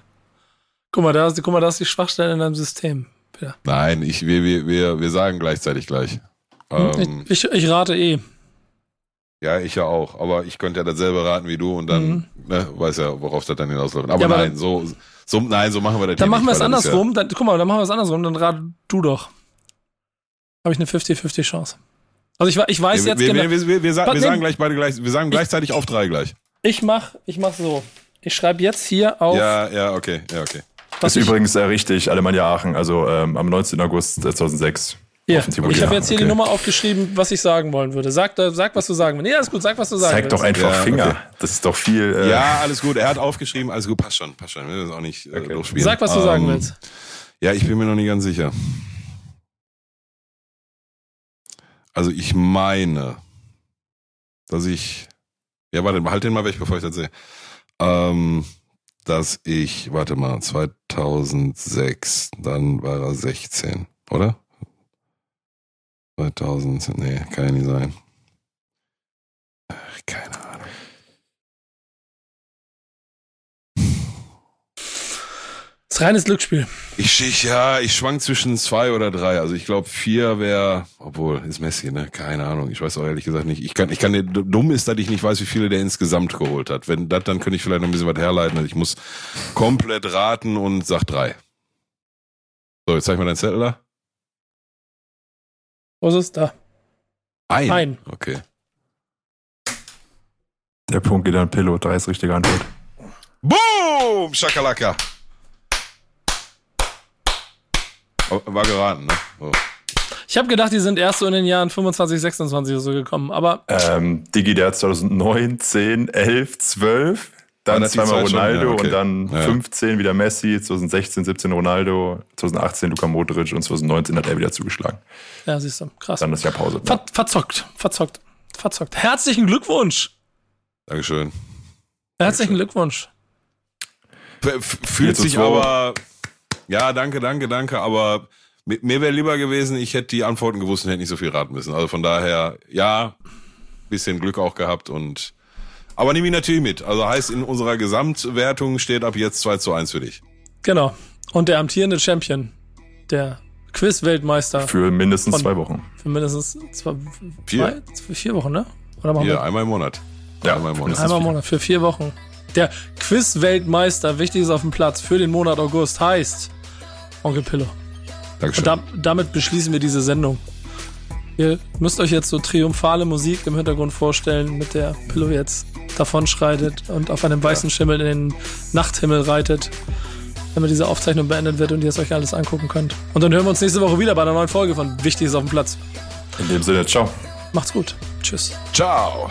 Guck mal, da ist, guck mal, da ist die Schwachstelle in deinem System. Ja. Nein, ich, wir, wir, wir sagen gleichzeitig gleich. Ähm, ich, ich, ich, rate eh. Ja, ich ja auch. Aber ich könnte ja dasselbe raten wie du und dann mhm. ne, weiß ja, worauf das dann hinausläuft. Aber, ja, aber nein, so, so, nein, so machen wir das Dann machen wir es andersrum. Ja dann, guck mal, dann machen wir es andersrum. Dann rat du doch. Habe ich eine 50-50 Chance. Also ich, ich weiß wir, jetzt wir, genau. Wir, wir, wir, sagen, wir sagen gleich beide gleich, wir sagen gleichzeitig ich, auf drei gleich. Ich mach, ich mach so. Ich schreibe jetzt hier auf. Ja, ja, okay, ja, okay. Das ist übrigens äh, richtig, Alemannia Aachen, also ähm, am 19. August 2006. Ja, ich habe jetzt hier okay. die Nummer aufgeschrieben, was ich sagen wollen würde. Sag, sag was du sagen willst. Ja, ist gut, sag, was du sagen Zeig willst. doch einfach ja, Finger. Okay. Das ist doch viel. Äh ja, alles gut. Er hat aufgeschrieben, alles gut, passt schon, passt schon. Wir müssen auch nicht äh, okay. Sag, was du um, sagen ähm, willst. Ja, ich bin mir noch nicht ganz sicher. Also ich meine, dass ich. Ja, warte, halt den mal weg, bevor ich das sehe. Ähm, dass ich, warte mal, 2006, dann war er 16, oder? 2000, nee, kann ja nicht sein. Ach, keine Ahnung. Das ist reines Glücksspiel. Ich, ich ja, ich schwank zwischen zwei oder drei. Also ich glaube vier wäre, obwohl ist Messi, ne? Keine Ahnung. Ich weiß auch ehrlich gesagt nicht. Ich kann, ich kann, dumm ist, dass ich nicht weiß, wie viele der insgesamt geholt hat. Wenn das, dann könnte ich vielleicht noch ein bisschen was herleiten. Also ich muss komplett raten und sag drei. So, jetzt zeig mal deinen Zettel da. Was ist da? Ein. Ein. Okay. Der Punkt geht an Pillow. Drei ist richtige Antwort. Boom! Schakalaka. War geraten, ne? So. Ich habe gedacht, die sind erst so in den Jahren 25, 26 oder so gekommen, aber. Ähm, Digi, der hat 2009, 10, 11, 12. Dann zweimal Ronaldo schon, ja, okay. und dann ja. 15 wieder Messi, 2016, 17 Ronaldo, 2018 Luka Modric und 2019 hat er wieder zugeschlagen. Ja, siehst du, krass. Dann ist ja Pause. Ver verzockt, verzockt, verzockt. Herzlichen Glückwunsch! Dankeschön. Herzlichen Dankeschön. Glückwunsch. Fühlt sich aber ja, danke, danke, danke. Aber mir wäre lieber gewesen, ich hätte die Antworten gewusst und hätte nicht so viel raten müssen. Also von daher, ja, bisschen Glück auch gehabt und aber nimm ihn natürlich mit. Also heißt, in unserer Gesamtwertung steht ab jetzt 2 zu 1 für dich. Genau. Und der amtierende Champion, der Quiz-Weltmeister. Für mindestens von, zwei Wochen. Für mindestens zwei, vier. Zwei, vier Wochen, ne? Oder machen ja, einmal im Monat. Ja, einmal im Monat. Einmal im Monat, für vier Wochen. Der Quiz-Weltmeister, wichtig ist auf dem Platz für den Monat August, heißt Onkel Pillow. Dankeschön. Und da, damit beschließen wir diese Sendung. Ihr müsst euch jetzt so triumphale Musik im Hintergrund vorstellen, mit der Pillow jetzt davonschreitet und auf einem weißen Schimmel in den Nachthimmel reitet, damit diese Aufzeichnung beendet wird und ihr es euch alles angucken könnt. Und dann hören wir uns nächste Woche wieder bei einer neuen Folge von Wichtig ist auf dem Platz. In dem Sinne, ciao. Macht's gut. Tschüss. Ciao.